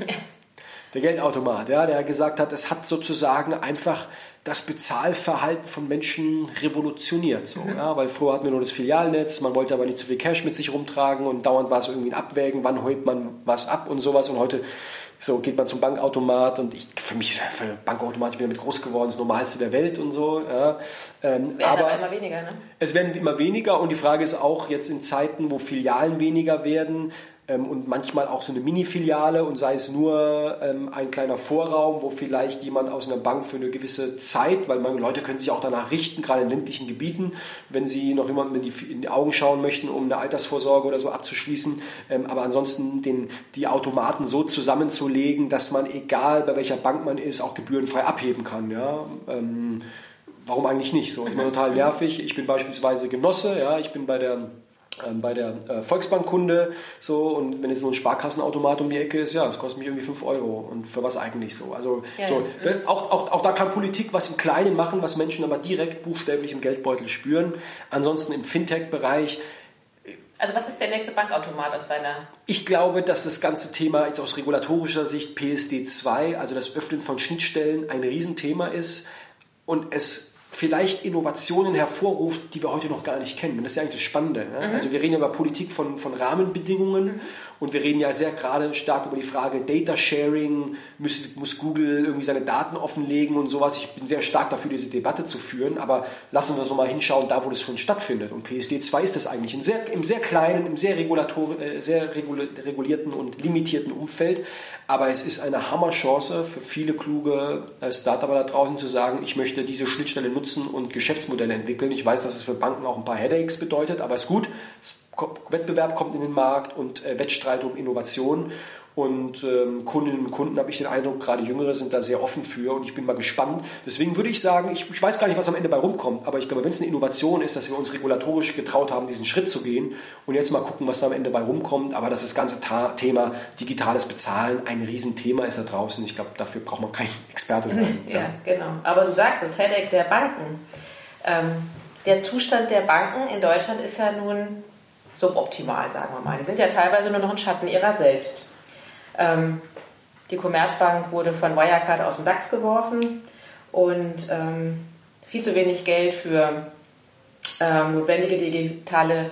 Der Geldautomat, ja, der gesagt hat, es hat sozusagen einfach das Bezahlverhalten von Menschen revolutioniert. So, mhm. ja, weil früher hatten wir nur das Filialnetz, man wollte aber nicht zu viel Cash mit sich rumtragen und dauernd war es irgendwie ein Abwägen, wann holt man was ab und sowas. Und heute so geht man zum Bankautomat und ich, für mich, für Bankautomat, ich bin damit groß geworden, das Normalste der Welt und so. Ja. Ähm, werden aber, aber immer weniger, ne? Es werden immer weniger und die Frage ist auch jetzt in Zeiten, wo Filialen weniger werden, und manchmal auch so eine Mini-Filiale und sei es nur ähm, ein kleiner Vorraum, wo vielleicht jemand aus einer Bank für eine gewisse Zeit, weil man, Leute können sich auch danach richten, gerade in ländlichen Gebieten, wenn sie noch jemandem in die, in die Augen schauen möchten, um eine Altersvorsorge oder so abzuschließen. Ähm, aber ansonsten den, die Automaten so zusammenzulegen, dass man, egal bei welcher Bank man ist, auch gebührenfrei abheben kann. Ja? Ähm, warum eigentlich nicht? So ist man total nervig. Ich bin beispielsweise Genosse, ja, ich bin bei der ähm, bei der äh, Volksbankkunde so und wenn jetzt nur ein Sparkassenautomat um die Ecke ist, ja, das kostet mich irgendwie 5 Euro und für was eigentlich so? Also ja, so, ja. Ne, auch, auch, auch da kann Politik was im Kleinen machen, was Menschen aber direkt buchstäblich im Geldbeutel spüren. Ansonsten im Fintech-Bereich also was ist der nächste Bankautomat aus deiner? Ich glaube, dass das ganze Thema jetzt aus regulatorischer Sicht PSD 2, also das Öffnen von Schnittstellen, ein Riesenthema ist und es vielleicht Innovationen hervorruft, die wir heute noch gar nicht kennen. Und das ist ja eigentlich das Spannende. Ne? Mhm. Also wir reden über Politik von, von Rahmenbedingungen mhm. Und wir reden ja sehr gerade stark über die Frage Data Sharing, muss, muss Google irgendwie seine Daten offenlegen und sowas. Ich bin sehr stark dafür, diese Debatte zu führen, aber lassen wir uns mal hinschauen, da wo das schon stattfindet. Und PSD 2 ist das eigentlich in sehr, im sehr kleinen, im sehr, äh, sehr regulierten und limitierten Umfeld. Aber es ist eine Hammerchance für viele kluge äh, Startups da draußen zu sagen, ich möchte diese Schnittstelle nutzen und Geschäftsmodelle entwickeln. Ich weiß, dass es für Banken auch ein paar Headaches bedeutet, aber es ist gut. Wettbewerb kommt in den Markt und äh, Wettstreit um Innovation. Und ähm, Kundinnen und Kunden, habe ich den Eindruck, gerade Jüngere sind da sehr offen für und ich bin mal gespannt. Deswegen würde ich sagen, ich, ich weiß gar nicht, was am Ende bei rumkommt, aber ich glaube, wenn es eine Innovation ist, dass wir uns regulatorisch getraut haben, diesen Schritt zu gehen und jetzt mal gucken, was da am Ende bei rumkommt. Aber das, das ganze Ta Thema digitales Bezahlen ein Riesenthema ist da draußen. Ich glaube, dafür braucht man kein Experte sein. ja, ja, genau. Aber du sagst das Headache der Banken. Ähm, der Zustand der Banken in Deutschland ist ja nun suboptimal, sagen wir mal. Die sind ja teilweise nur noch ein Schatten ihrer selbst. Ähm, die Commerzbank wurde von Wirecard aus dem DAX geworfen und ähm, viel zu wenig Geld für ähm, notwendige digitale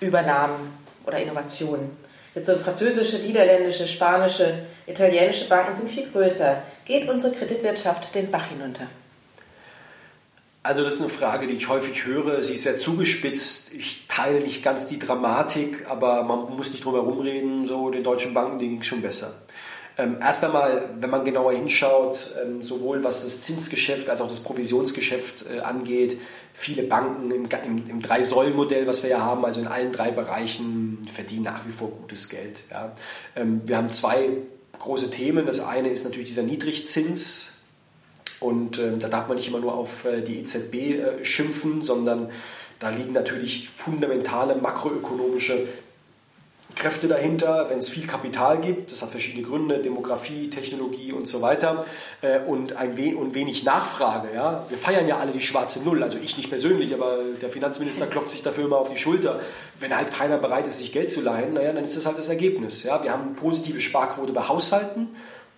Übernahmen oder Innovationen. Jetzt so französische, niederländische, spanische, italienische Banken sind viel größer. Geht unsere Kreditwirtschaft den Bach hinunter? Also das ist eine Frage, die ich häufig höre. Sie ist sehr zugespitzt. Ich teile nicht ganz die Dramatik, aber man muss nicht drum herum reden. So den deutschen Banken, denen ging es schon besser. Ähm, erst einmal, wenn man genauer hinschaut, ähm, sowohl was das Zinsgeschäft als auch das Provisionsgeschäft äh, angeht, viele Banken im, im, im Drei-Säulen-Modell, was wir ja haben, also in allen drei Bereichen, verdienen nach wie vor gutes Geld. Ja. Ähm, wir haben zwei große Themen. Das eine ist natürlich dieser Niedrigzins, und äh, da darf man nicht immer nur auf äh, die EZB äh, schimpfen, sondern da liegen natürlich fundamentale makroökonomische Kräfte dahinter, wenn es viel Kapital gibt, das hat verschiedene Gründe, Demografie, Technologie und so weiter, äh, und, ein we und wenig Nachfrage. Ja? Wir feiern ja alle die schwarze Null, also ich nicht persönlich, aber der Finanzminister klopft sich dafür immer auf die Schulter. Wenn halt keiner bereit ist, sich Geld zu leihen, naja, dann ist das halt das Ergebnis. Ja? Wir haben eine positive Sparquote bei Haushalten,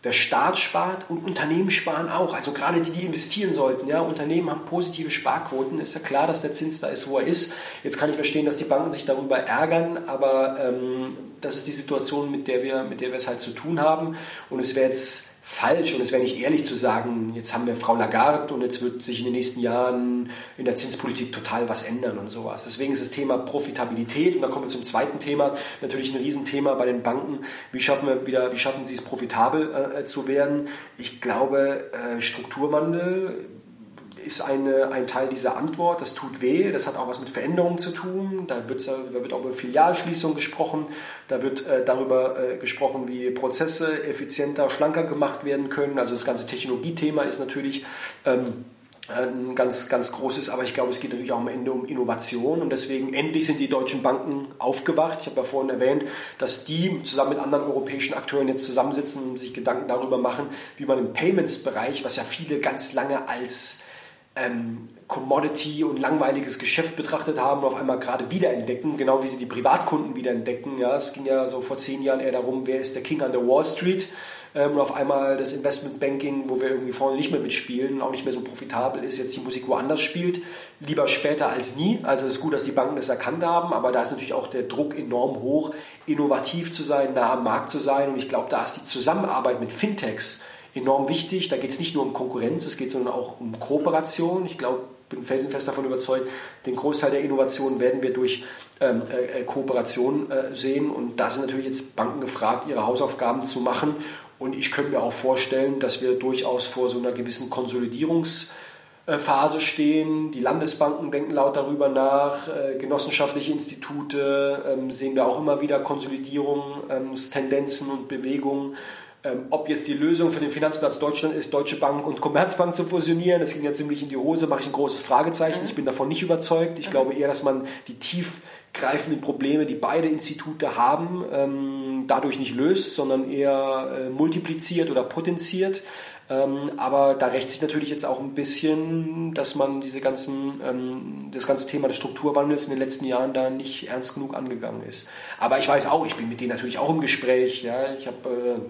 der Staat spart und Unternehmen sparen auch. Also gerade die, die investieren sollten. Ja, Unternehmen haben positive Sparquoten. Ist ja klar, dass der Zins da ist, wo er ist. Jetzt kann ich verstehen, dass die Banken sich darüber ärgern, aber ähm, das ist die Situation, mit der wir, mit der wir es halt zu tun haben. Und es wäre jetzt falsch und es wäre nicht ehrlich zu sagen, jetzt haben wir Frau Lagarde und jetzt wird sich in den nächsten Jahren in der Zinspolitik total was ändern und sowas. Deswegen ist das Thema Profitabilität und da kommen wir zum zweiten Thema, natürlich ein Riesenthema bei den Banken. Wie schaffen wir wieder, wie schaffen sie es profitabel äh, zu werden? Ich glaube, äh, Strukturwandel ist eine, ein Teil dieser Antwort. Das tut weh, das hat auch was mit Veränderungen zu tun. Da wird, da wird auch über Filialschließung gesprochen. Da wird äh, darüber äh, gesprochen, wie Prozesse effizienter, schlanker gemacht werden können. Also das ganze Technologiethema ist natürlich ähm, ein ganz, ganz großes, aber ich glaube, es geht natürlich auch am Ende um Innovation und deswegen endlich sind die deutschen Banken aufgewacht. Ich habe ja vorhin erwähnt, dass die zusammen mit anderen europäischen Akteuren jetzt zusammensitzen und sich Gedanken darüber machen, wie man im Payments-Bereich, was ja viele ganz lange als ähm, Commodity und langweiliges Geschäft betrachtet haben und auf einmal gerade wiederentdecken, genau wie sie die Privatkunden wiederentdecken. Ja, es ging ja so vor zehn Jahren eher darum, wer ist der King an der Wall Street ähm, und auf einmal das Investmentbanking, wo wir irgendwie vorne nicht mehr mitspielen, auch nicht mehr so profitabel ist, jetzt die Musik woanders spielt, lieber später als nie. Also es ist gut, dass die Banken das erkannt haben, aber da ist natürlich auch der Druck enorm hoch, innovativ zu sein, nah am Markt zu sein und ich glaube, da ist die Zusammenarbeit mit Fintechs enorm wichtig. Da geht es nicht nur um Konkurrenz, es geht sondern auch um Kooperation. Ich glaube, bin felsenfest davon überzeugt, den Großteil der Innovationen werden wir durch ähm, äh, Kooperation äh, sehen. Und da sind natürlich jetzt Banken gefragt, ihre Hausaufgaben zu machen. Und ich könnte mir auch vorstellen, dass wir durchaus vor so einer gewissen Konsolidierungsphase stehen. Die Landesbanken denken laut darüber nach, äh, genossenschaftliche Institute ähm, sehen wir auch immer wieder Konsolidierungstendenzen ähm, und Bewegungen. Ähm, ob jetzt die Lösung für den Finanzplatz Deutschland ist, Deutsche Bank und Commerzbank zu fusionieren, das ging ja ziemlich in die Hose, mache ich ein großes Fragezeichen. Mhm. Ich bin davon nicht überzeugt. Ich mhm. glaube eher, dass man die tiefgreifenden Probleme, die beide Institute haben, ähm, dadurch nicht löst, sondern eher äh, multipliziert oder potenziert. Ähm, aber da rächt sich natürlich jetzt auch ein bisschen, dass man diese ganzen, ähm, das ganze Thema des Strukturwandels in den letzten Jahren da nicht ernst genug angegangen ist. Aber ich weiß auch, ich bin mit denen natürlich auch im Gespräch. Ja? Ich habe äh,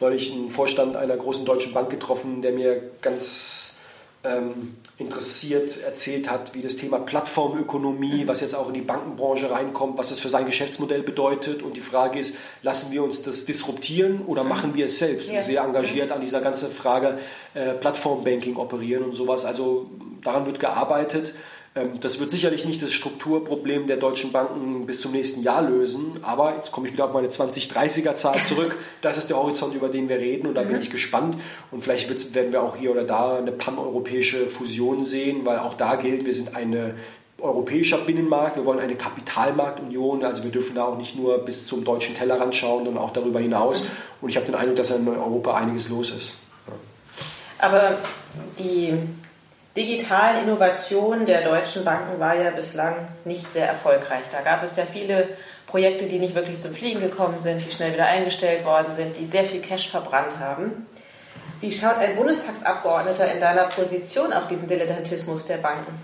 neulich einen Vorstand einer großen deutschen Bank getroffen, der mir ganz ähm, interessiert erzählt hat, wie das Thema Plattformökonomie, was jetzt auch in die Bankenbranche reinkommt, was das für sein Geschäftsmodell bedeutet. Und die Frage ist, lassen wir uns das disruptieren oder mhm. machen wir es selbst? Ja. Und sehr engagiert an dieser ganzen Frage äh, Plattformbanking operieren und sowas. Also daran wird gearbeitet. Ähm, das wird sicherlich nicht das Strukturproblem der deutschen Banken bis zum nächsten Jahr lösen, aber jetzt komme ich wieder auf meine 2030er-Zahl zurück. Das ist der Horizont, über den wir reden und da bin mhm. ich gespannt. Und vielleicht werden wir auch hier oder da eine paneuropäische Fusion sehen, weil auch da gilt, wir sind eine europäischer Binnenmarkt, wir wollen eine Kapitalmarktunion, also wir dürfen da auch nicht nur bis zum deutschen Tellerrand schauen, sondern auch darüber hinaus. Mhm. Und ich habe den Eindruck, dass in Europa einiges los ist. Aber die digitalen Innovation der deutschen Banken war ja bislang nicht sehr erfolgreich. Da gab es ja viele Projekte, die nicht wirklich zum Fliegen gekommen sind, die schnell wieder eingestellt worden sind, die sehr viel Cash verbrannt haben. Wie schaut ein Bundestagsabgeordneter in deiner Position auf diesen Dilettantismus der Banken?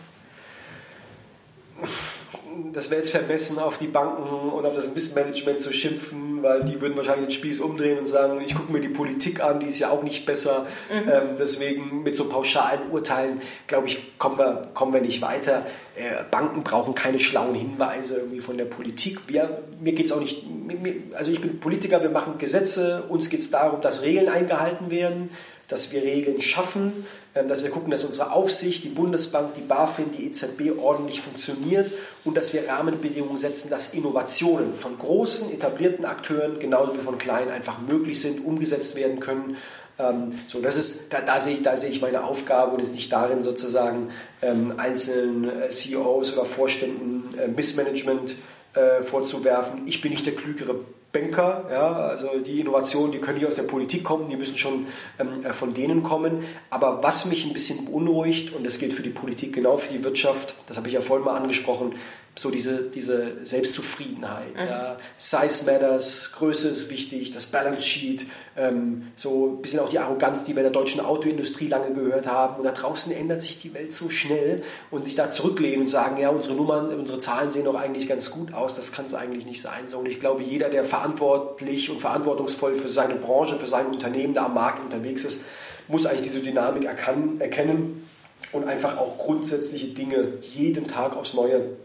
Das wäre jetzt vermessen, auf die Banken und auf das Missmanagement zu schimpfen, weil die würden wahrscheinlich den Spieß umdrehen und sagen, ich gucke mir die Politik an, die ist ja auch nicht besser. Mhm. Ähm, deswegen mit so pauschalen Urteilen, glaube ich, kommen wir, kommen wir nicht weiter. Äh, Banken brauchen keine schlauen Hinweise irgendwie von der Politik. Wir, mir geht es auch nicht, mir, also ich bin Politiker, wir machen Gesetze, uns geht es darum, dass Regeln eingehalten werden dass wir Regeln schaffen, ähm, dass wir gucken, dass unsere Aufsicht, die Bundesbank, die BaFin, die EZB ordentlich funktioniert und dass wir Rahmenbedingungen setzen, dass Innovationen von großen, etablierten Akteuren genauso wie von kleinen einfach möglich sind, umgesetzt werden können. Ähm, so, das ist, da, da, sehe ich, da sehe ich meine Aufgabe und ist nicht darin, sozusagen ähm, einzelnen äh, CEOs oder Vorständen äh, Missmanagement äh, vorzuwerfen. Ich bin nicht der klügere Banker, ja, also die Innovationen, die können nicht aus der Politik kommen, die müssen schon ähm, äh, von denen kommen. Aber was mich ein bisschen beunruhigt, und das gilt für die Politik genau für die Wirtschaft, das habe ich ja vorhin mal angesprochen, so diese, diese Selbstzufriedenheit. Mhm. Ja. Size matters, Größe ist wichtig, das Balance Sheet, ähm, so ein bisschen auch die Arroganz, die wir in der deutschen Autoindustrie lange gehört haben. Und da draußen ändert sich die Welt so schnell und sich da zurücklehnen und sagen, ja, unsere Nummern, unsere Zahlen sehen doch eigentlich ganz gut aus, das kann es eigentlich nicht sein. So, und ich glaube, jeder, der verantwortlich und verantwortungsvoll für seine Branche, für sein Unternehmen da am Markt unterwegs ist, muss eigentlich diese Dynamik erkennen und einfach auch grundsätzliche Dinge jeden Tag aufs Neue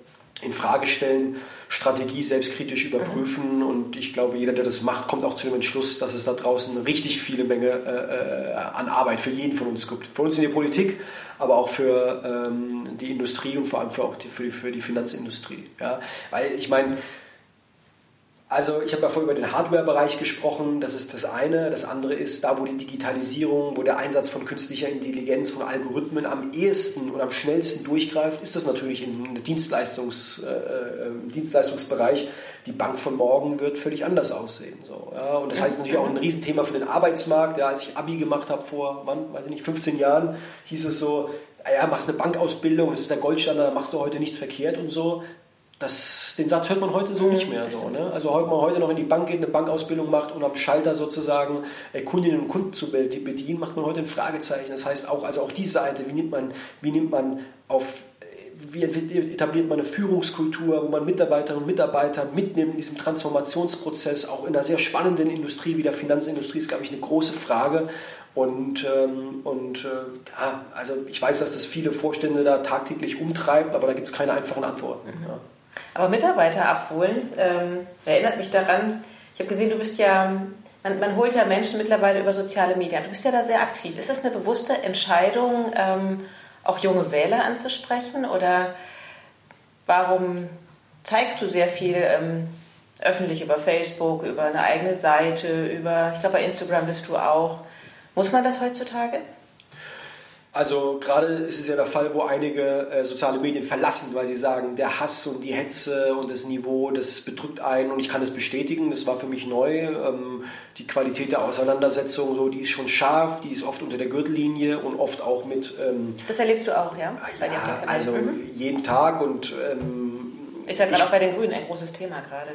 in Frage stellen, Strategie selbstkritisch überprüfen und ich glaube, jeder, der das macht, kommt auch zu dem Entschluss, dass es da draußen richtig viele Menge äh, äh, an Arbeit für jeden von uns gibt. Für uns in der Politik, aber auch für ähm, die Industrie und vor allem für, auch die, für, die, für die Finanzindustrie. Ja? Weil ich meine, also ich habe ja vorhin über den Hardware-Bereich gesprochen, das ist das eine. Das andere ist, da wo die Digitalisierung, wo der Einsatz von künstlicher Intelligenz, von Algorithmen am ehesten und am schnellsten durchgreift, ist das natürlich im Dienstleistungs, äh, äh, Dienstleistungsbereich. Die Bank von morgen wird völlig anders aussehen. So, ja. Und das heißt natürlich auch ein Riesenthema für den Arbeitsmarkt. Ja, als ich Abi gemacht habe vor, wann, weiß ich nicht, 15 Jahren, hieß es so, ah ja, machst eine Bankausbildung, das ist der Goldstandard, machst du heute nichts verkehrt und so. Das, den Satz hört man heute so nicht mehr. So, ne? Also wenn man heute noch in die Bank geht, eine Bankausbildung macht und am Schalter sozusagen äh, Kundinnen und Kunden zu bedienen, macht man heute ein Fragezeichen. Das heißt auch, also auch die Seite, wie nimmt man, wie nimmt man auf wie etabliert man eine Führungskultur, wo man Mitarbeiterinnen und Mitarbeiter mitnimmt in diesem Transformationsprozess, auch in einer sehr spannenden Industrie wie der Finanzindustrie, ist, glaube ich, eine große Frage. Und, ähm, und äh, ja, also ich weiß, dass das viele Vorstände da tagtäglich umtreibt, aber da gibt es keine einfachen Antworten. Mhm. Ja. Aber Mitarbeiter abholen, ähm, erinnert mich daran, ich habe gesehen, du bist ja, man, man, holt ja Menschen mittlerweile über soziale Medien. Du bist ja da sehr aktiv. Ist das eine bewusste Entscheidung, ähm, auch junge Wähler anzusprechen? Oder warum zeigst du sehr viel ähm, öffentlich über Facebook, über eine eigene Seite, über, ich glaube, bei Instagram bist du auch. Muss man das heutzutage? Also gerade ist es ja der Fall, wo einige äh, soziale Medien verlassen, weil sie sagen, der Hass und die Hetze und das Niveau, das bedrückt einen und ich kann das bestätigen, das war für mich neu. Ähm, die Qualität der Auseinandersetzung, so, die ist schon scharf, die ist oft unter der Gürtellinie und oft auch mit... Ähm, das erlebst du auch, ja? ja also mhm. jeden Tag und... Ähm, ist ja gerade auch bei den Grünen ein großes Thema gerade.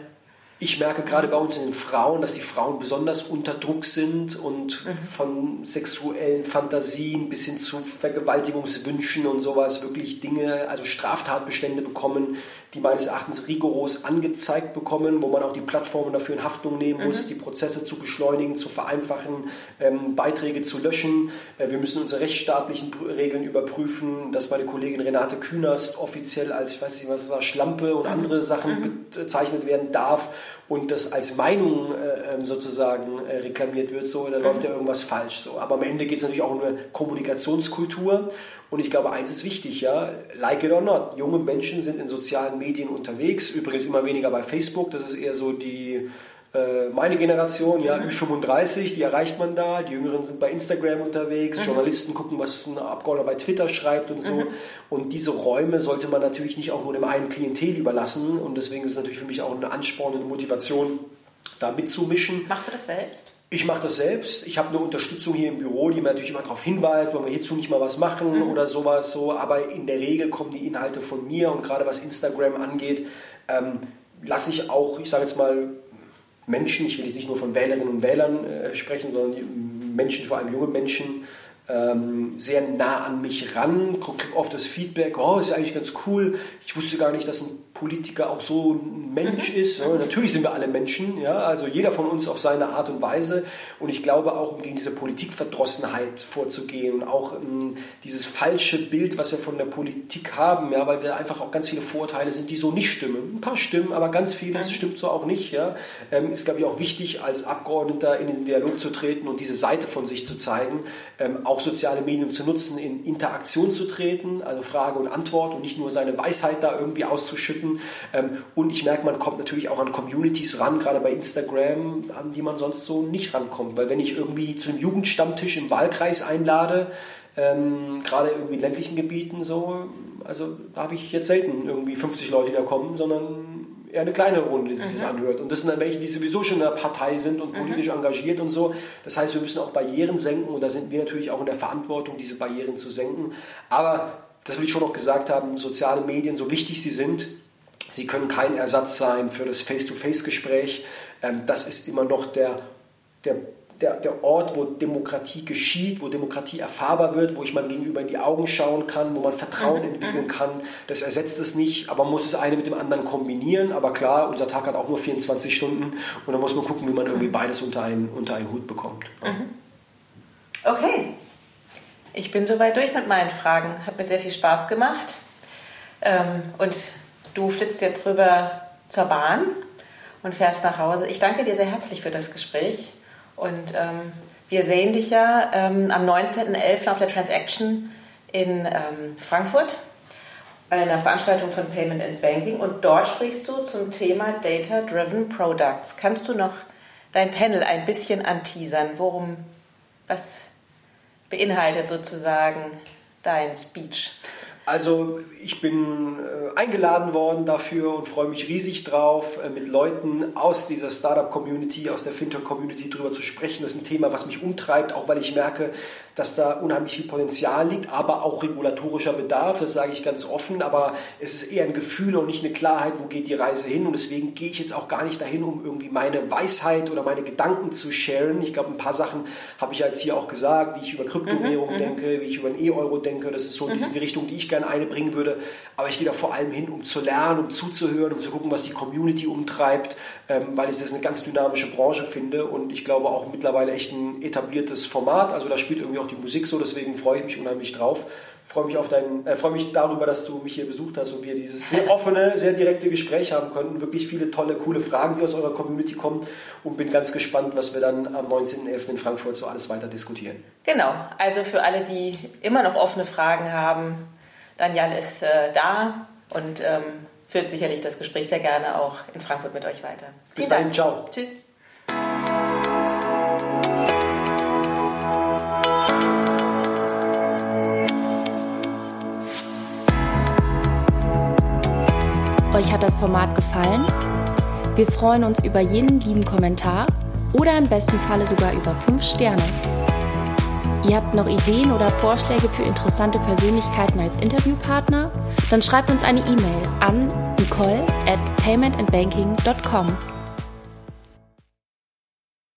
Ich merke gerade bei uns in den Frauen, dass die Frauen besonders unter Druck sind und mhm. von sexuellen Fantasien bis hin zu Vergewaltigungswünschen und sowas wirklich Dinge, also Straftatbestände bekommen, die meines Erachtens rigoros angezeigt bekommen, wo man auch die Plattformen dafür in Haftung nehmen muss, mhm. die Prozesse zu beschleunigen, zu vereinfachen, ähm, Beiträge zu löschen. Äh, wir müssen unsere rechtsstaatlichen Regeln überprüfen, dass meine Kollegin Renate Künast offiziell als, ich weiß nicht, was war, Schlampe und mhm. andere Sachen mhm. bezeichnet werden darf und das als Meinung äh, ähm, sozusagen äh, reklamiert wird, so, dann mhm. läuft ja irgendwas falsch. So. Aber am Ende geht es natürlich auch um eine Kommunikationskultur und ich glaube, eins ist wichtig, ja, like it or not, junge Menschen sind in sozialen Medien unterwegs, übrigens immer weniger bei Facebook, das ist eher so die äh, meine Generation, ja, mhm. Ü35, die erreicht man da. Die Jüngeren sind bei Instagram unterwegs. Mhm. Journalisten gucken, was ein Abgeordneter bei Twitter schreibt und so. Mhm. Und diese Räume sollte man natürlich nicht auch nur dem einen Klientel überlassen. Und deswegen ist es natürlich für mich auch eine anspornende Motivation, da mitzumischen. Machst du das selbst? Ich mache das selbst. Ich habe eine Unterstützung hier im Büro, die mir natürlich immer darauf hinweist, wenn wir hierzu nicht mal was machen mhm. oder sowas so. Aber in der Regel kommen die Inhalte von mir und gerade was Instagram angeht, ähm, lasse ich auch, ich sage jetzt mal, Menschen, ich will jetzt nicht nur von Wählerinnen und Wählern äh, sprechen, sondern Menschen, vor allem junge Menschen, ähm, sehr nah an mich ran, kriege oft das Feedback, oh, ist eigentlich ganz cool, ich wusste gar nicht, dass ein Politiker auch so ein Mensch mhm. ist. Ja, natürlich sind wir alle Menschen, ja, also jeder von uns auf seine Art und Weise. Und ich glaube auch, um gegen diese Politikverdrossenheit vorzugehen und auch um, ähm, dieses falsche Bild, was wir von der Politik haben, ja, weil wir einfach auch ganz viele Vorurteile sind, die so nicht stimmen. Ein paar stimmen, aber ganz vieles mhm. stimmt so auch nicht. Ja, ähm, ist, glaube ich, auch wichtig, als Abgeordneter in den Dialog zu treten und diese Seite von sich zu zeigen, ähm, auch soziale Medien zu nutzen, in Interaktion zu treten, also Frage und Antwort und nicht nur seine Weisheit da irgendwie auszuschütten ähm, und ich merke, man kommt natürlich auch an Communities ran, gerade bei Instagram, an die man sonst so nicht rankommt. Weil wenn ich irgendwie zu einem Jugendstammtisch im Wahlkreis einlade, ähm, gerade irgendwie in ländlichen Gebieten so, also da habe ich jetzt selten irgendwie 50 Leute, die da kommen, sondern eher eine kleine Runde, die sich mhm. das anhört. Und das sind dann welche, die sowieso schon in der Partei sind und politisch mhm. engagiert und so. Das heißt, wir müssen auch Barrieren senken und da sind wir natürlich auch in der Verantwortung, diese Barrieren zu senken. Aber das will ich schon noch gesagt haben, soziale Medien, so wichtig sie sind, Sie können kein Ersatz sein für das Face-to-Face-Gespräch. Ähm, das ist immer noch der, der der, der Ort, wo Demokratie geschieht, wo Demokratie erfahrbar wird, wo ich meinem Gegenüber in die Augen schauen kann, wo man Vertrauen mhm. entwickeln mhm. kann. Das ersetzt es nicht, aber man muss das eine mit dem anderen kombinieren. Aber klar, unser Tag hat auch nur 24 Stunden und da muss man gucken, wie man irgendwie mhm. beides unter einen, unter einen Hut bekommt. Okay, ich bin soweit durch mit meinen Fragen. Hat mir sehr viel Spaß gemacht. Ähm, und du flitzt jetzt rüber zur Bahn und fährst nach Hause. Ich danke dir sehr herzlich für das Gespräch. Und ähm, wir sehen dich ja ähm, am 19.11. auf der Transaction in ähm, Frankfurt bei einer Veranstaltung von Payment and Banking und dort sprichst du zum Thema Data Driven Products. Kannst du noch dein Panel ein bisschen anteasern? Worum, was beinhaltet sozusagen dein Speech? Also ich bin äh, eingeladen worden dafür und freue mich riesig drauf, äh, mit Leuten aus dieser Startup-Community, aus der Fintech-Community darüber zu sprechen. Das ist ein Thema, was mich umtreibt, auch weil ich merke, dass da unheimlich viel Potenzial liegt, aber auch regulatorischer Bedarf, das sage ich ganz offen, aber es ist eher ein Gefühl und nicht eine Klarheit, wo geht die Reise hin und deswegen gehe ich jetzt auch gar nicht dahin, um irgendwie meine Weisheit oder meine Gedanken zu sharen. Ich glaube, ein paar Sachen habe ich jetzt hier auch gesagt, wie ich über Kryptowährungen mhm, mhm, denke, wie ich über ein E-Euro denke, das ist so in mhm. diese Richtung, die ich gerne einbringen würde, aber ich gehe da vor allem hin, um zu lernen, um zuzuhören, um zu gucken, was die Community umtreibt, ähm, weil ich das eine ganz dynamische Branche finde und ich glaube auch mittlerweile echt ein etabliertes Format, also da spielt irgendwie auch die Musik so, deswegen freue ich mich unheimlich drauf. Freue mich, auf dein, äh, freue mich darüber, dass du mich hier besucht hast und wir dieses sehr offene, sehr direkte Gespräch haben konnten. Wirklich viele tolle, coole Fragen, die aus eurer Community kommen und bin ganz gespannt, was wir dann am 19.11. in Frankfurt so alles weiter diskutieren. Genau, also für alle, die immer noch offene Fragen haben, Daniel ist äh, da und ähm, führt sicherlich das Gespräch sehr gerne auch in Frankfurt mit euch weiter. Bis dahin, ciao. Tschüss. Euch hat das Format gefallen? Wir freuen uns über jeden lieben Kommentar oder im besten Falle sogar über 5 Sterne. Ihr habt noch Ideen oder Vorschläge für interessante Persönlichkeiten als Interviewpartner? Dann schreibt uns eine E-Mail an nicole at paymentandbanking.com.